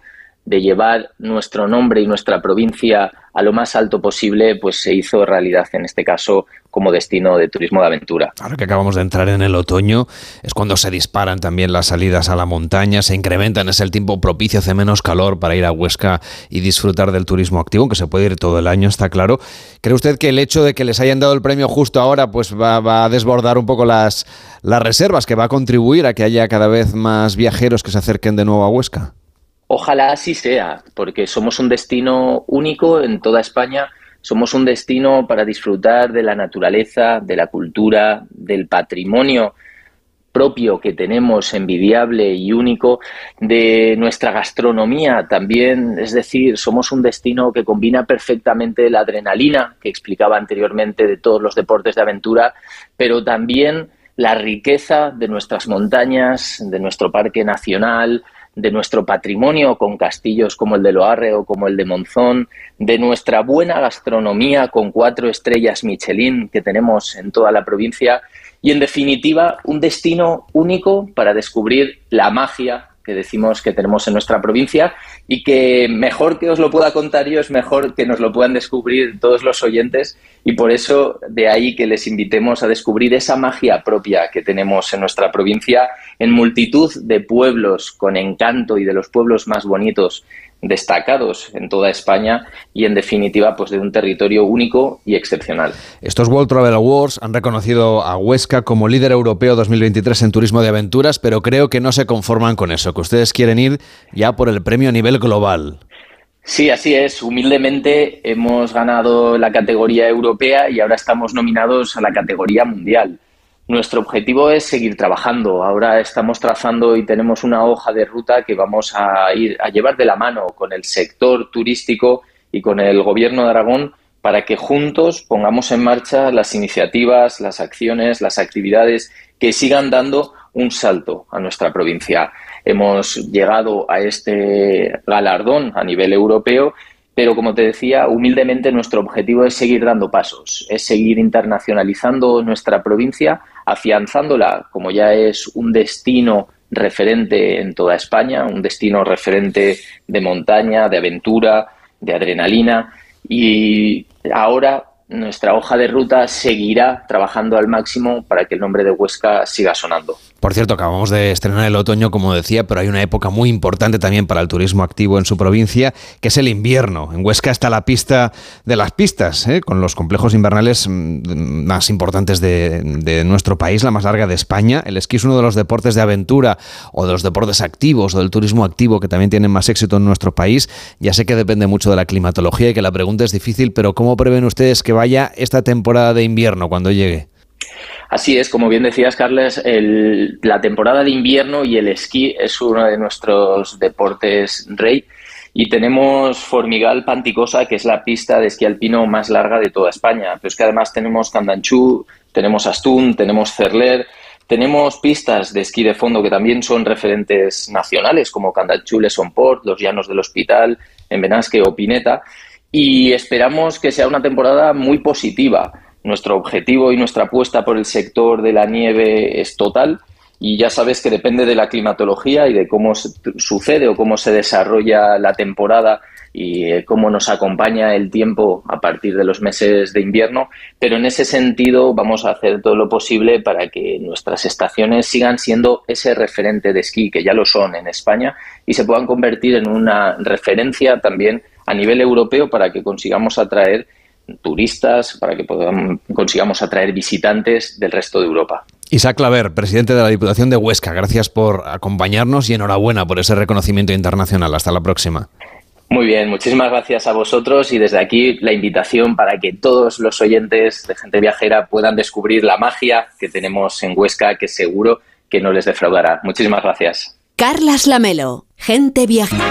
de llevar nuestro nombre y nuestra provincia a lo más alto posible, pues se hizo realidad en este caso como destino de turismo de aventura. Ahora que acabamos de entrar en el otoño, es cuando se disparan también las salidas a la montaña, se incrementan, es el tiempo propicio, hace menos calor para ir a Huesca y disfrutar del turismo activo, aunque se puede ir todo el año, está claro. ¿Cree usted que el hecho de que les hayan dado el premio justo ahora, pues va, va a desbordar un poco las, las reservas, que va a contribuir a que haya cada vez más viajeros que se acerquen de nuevo a Huesca? Ojalá así sea, porque somos un destino único en toda España, somos un destino para disfrutar de la naturaleza, de la cultura, del patrimonio propio que tenemos, envidiable y único, de nuestra gastronomía también, es decir, somos un destino que combina perfectamente la adrenalina que explicaba anteriormente de todos los deportes de aventura, pero también la riqueza de nuestras montañas, de nuestro parque nacional, de nuestro patrimonio con castillos como el de Loarre o como el de Monzón, de nuestra buena gastronomía con cuatro estrellas Michelin que tenemos en toda la provincia y, en definitiva, un destino único para descubrir la magia que decimos que tenemos en nuestra provincia y que mejor que os lo pueda contar yo es mejor que nos lo puedan descubrir todos los oyentes y por eso de ahí que les invitemos a descubrir esa magia propia que tenemos en nuestra provincia en multitud de pueblos con encanto y de los pueblos más bonitos destacados en toda España y en definitiva pues de un territorio único y excepcional. Estos World Travel Awards han reconocido a Huesca como líder europeo 2023 en turismo de aventuras, pero creo que no se conforman con eso, que ustedes quieren ir ya por el premio a nivel global. Sí, así es. Humildemente hemos ganado la categoría europea y ahora estamos nominados a la categoría mundial. Nuestro objetivo es seguir trabajando. Ahora estamos trazando y tenemos una hoja de ruta que vamos a ir a llevar de la mano con el sector turístico y con el Gobierno de Aragón para que juntos pongamos en marcha las iniciativas, las acciones, las actividades que sigan dando un salto a nuestra provincia. Hemos llegado a este galardón a nivel europeo pero como te decía, humildemente nuestro objetivo es seguir dando pasos, es seguir internacionalizando nuestra provincia afianzándola como ya es un destino referente en toda España, un destino referente de montaña, de aventura, de adrenalina. Y ahora nuestra hoja de ruta seguirá trabajando al máximo para que el nombre de Huesca siga sonando. Por cierto, acabamos de estrenar el otoño, como decía, pero hay una época muy importante también para el turismo activo en su provincia, que es el invierno. En Huesca está la pista de las pistas, ¿eh? con los complejos invernales mm, más importantes de, nuestro país, la más larga de España. El esquí es uno de los deportes de aventura o de los deportes activos o del turismo activo que también tienen más éxito en nuestro país. Ya sé que depende mucho de la climatología y que la pregunta es difícil, pero ¿cómo prevén ustedes que vaya esta temporada de invierno cuando llegue? Así es, como bien decías, Carles, la temporada de invierno y el esquí es uno de nuestros deportes rey. Y tenemos Formigal Panticosa, que es la pista de esquí alpino más larga de toda España. Pero es que además tenemos Candanchú, tenemos Astún, tenemos Cerler, tenemos pistas de esquí de fondo que también son referentes nacionales, como Candanchú, Port, los Llanos del Hospital, en Benasque o Pineta. Y esperamos que sea una temporada muy positiva. Nuestro objetivo y nuestra apuesta por el sector de la nieve es total y ya sabes que depende de la climatología y de cómo sucede o cómo se desarrolla la temporada y eh, cómo nos acompaña el tiempo a partir de los meses de invierno, pero en ese sentido vamos a hacer todo lo posible para que nuestras estaciones sigan siendo ese referente de esquí, que ya lo son en España, y se puedan convertir en una referencia también a nivel europeo para que consigamos atraer turistas, para que podamos, consigamos atraer visitantes del resto de Europa. Isaac Claver, presidente de la Diputación de Huesca, gracias por acompañarnos y enhorabuena por ese reconocimiento internacional. Hasta la próxima. Muy bien, muchísimas gracias a vosotros y desde aquí la invitación para que todos los oyentes de Gente Viajera puedan descubrir la magia que tenemos en Huesca, que seguro que no les defraudará. Muchísimas gracias. Carlas Lamelo, Gente Viajera.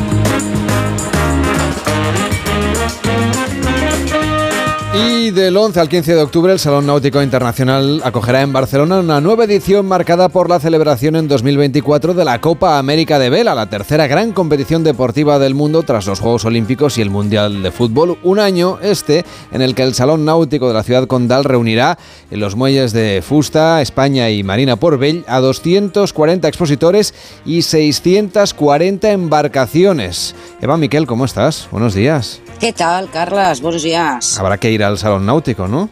Y del 11 al 15 de octubre el Salón Náutico Internacional acogerá en Barcelona una nueva edición marcada por la celebración en 2024 de la Copa América de Vela, la tercera gran competición deportiva del mundo tras los Juegos Olímpicos y el Mundial de Fútbol. Un año este en el que el Salón Náutico de la ciudad condal reunirá en los muelles de Fusta, España y Marina Porvell a 240 expositores y 640 embarcaciones. Eva Miquel, ¿cómo estás? Buenos días. ¿Qué tal, Carlas? Buenos días. Habrá que ir al Salón Náutico, ¿no?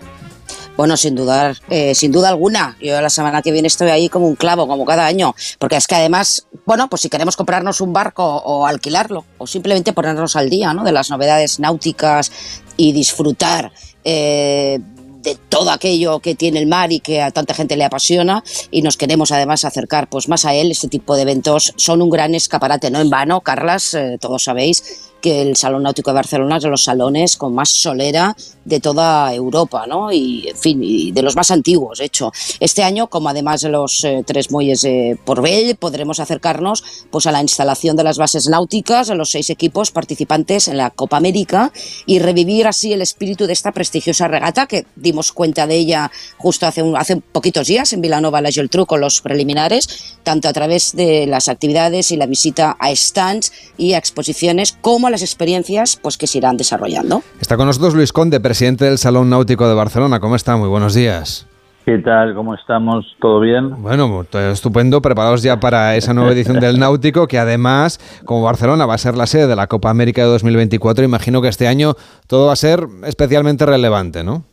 Bueno, sin dudar, eh, sin duda alguna. Yo la semana que viene estoy ahí como un clavo, como cada año. Porque es que además, bueno, pues si queremos comprarnos un barco o alquilarlo, o simplemente ponernos al día, ¿no? De las novedades náuticas y disfrutar eh, de todo aquello que tiene el mar y que a tanta gente le apasiona y nos queremos además acercar pues más a él. Este tipo de eventos son un gran escaparate, no en vano, Carlas, eh, todos sabéis que el Salón Náutico de Barcelona es de los salones con más solera de toda Europa, ¿no? Y, en fin, y de los más antiguos, de hecho. Este año, como además de los eh, tres muelles de Porvell, podremos acercarnos pues, a la instalación de las bases náuticas, de los seis equipos participantes en la Copa América y revivir así el espíritu de esta prestigiosa regata que dimos cuenta de ella justo hace, un, hace poquitos días en Vilanova, la Geltrú, con los preliminares, tanto a través de las actividades y la visita a stands y a exposiciones como las experiencias pues, que se irán desarrollando. Está con nosotros Luis Conde, presidente del Salón Náutico de Barcelona. ¿Cómo está? Muy buenos días. ¿Qué tal? ¿Cómo estamos? ¿Todo bien? Bueno, estupendo, preparados ya para esa nueva edición del Náutico, que además, como Barcelona va a ser la sede de la Copa América de 2024, imagino que este año todo va a ser especialmente relevante, ¿no?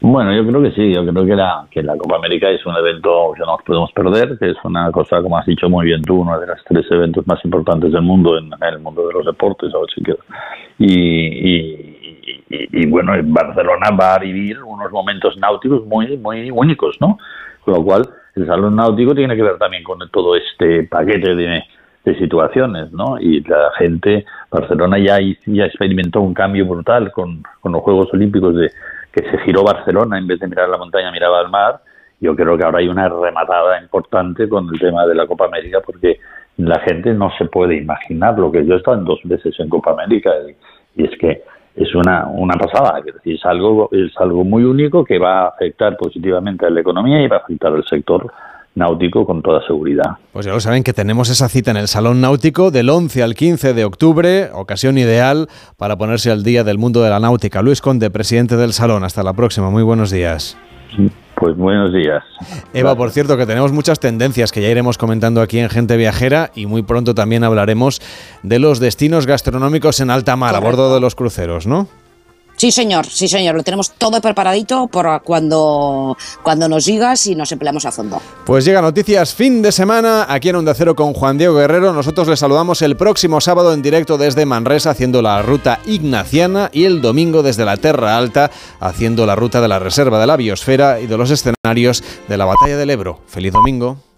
Bueno, yo creo que sí, yo creo que la, que la Copa América es un evento que no nos podemos perder, que es una cosa, como has dicho muy bien tú, uno de los tres eventos más importantes del mundo en, el mundo de los deportes, y, y, y, bueno, Barcelona va a vivir unos momentos náuticos muy, muy únicos, ¿no? Con lo cual, el Salón Náutico tiene que ver también con todo este paquete de, de situaciones, ¿no? Y la gente, Barcelona ya, ya experimentó un cambio brutal con, con los Juegos Olímpicos de que se giró Barcelona, en vez de mirar la montaña miraba al mar. Yo creo que ahora hay una rematada importante con el tema de la Copa América porque la gente no se puede imaginar lo que yo he estado en dos veces en Copa América y, es que es una, una pasada, es algo, es algo muy único que va a afectar positivamente a la economía y va a afectar al sector náutico con toda seguridad. Pues ya lo saben que tenemos esa cita en el Salón Náutico del 11 al 15 de octubre, ocasión ideal para ponerse al día del mundo de la náutica. Luis Conde, presidente del Salón, hasta la próxima, muy buenos días. Pues buenos días. Eva, por cierto, que tenemos muchas tendencias que ya iremos comentando aquí en Gente Viajera y muy pronto también hablaremos de los destinos gastronómicos en alta mar, a bordo de los cruceros, ¿no? Sí, señor, sí, señor. Lo tenemos todo preparadito para cuando, cuando nos digas y nos empleamos a fondo. Pues llega Noticias fin de semana aquí en Onda Cero con Juan Diego Guerrero. Nosotros les saludamos el próximo sábado en directo desde Manresa haciendo la ruta ignaciana y el domingo desde la Terra Alta haciendo la ruta de la Reserva de la Biosfera y de los escenarios de la Batalla del Ebro. Feliz domingo.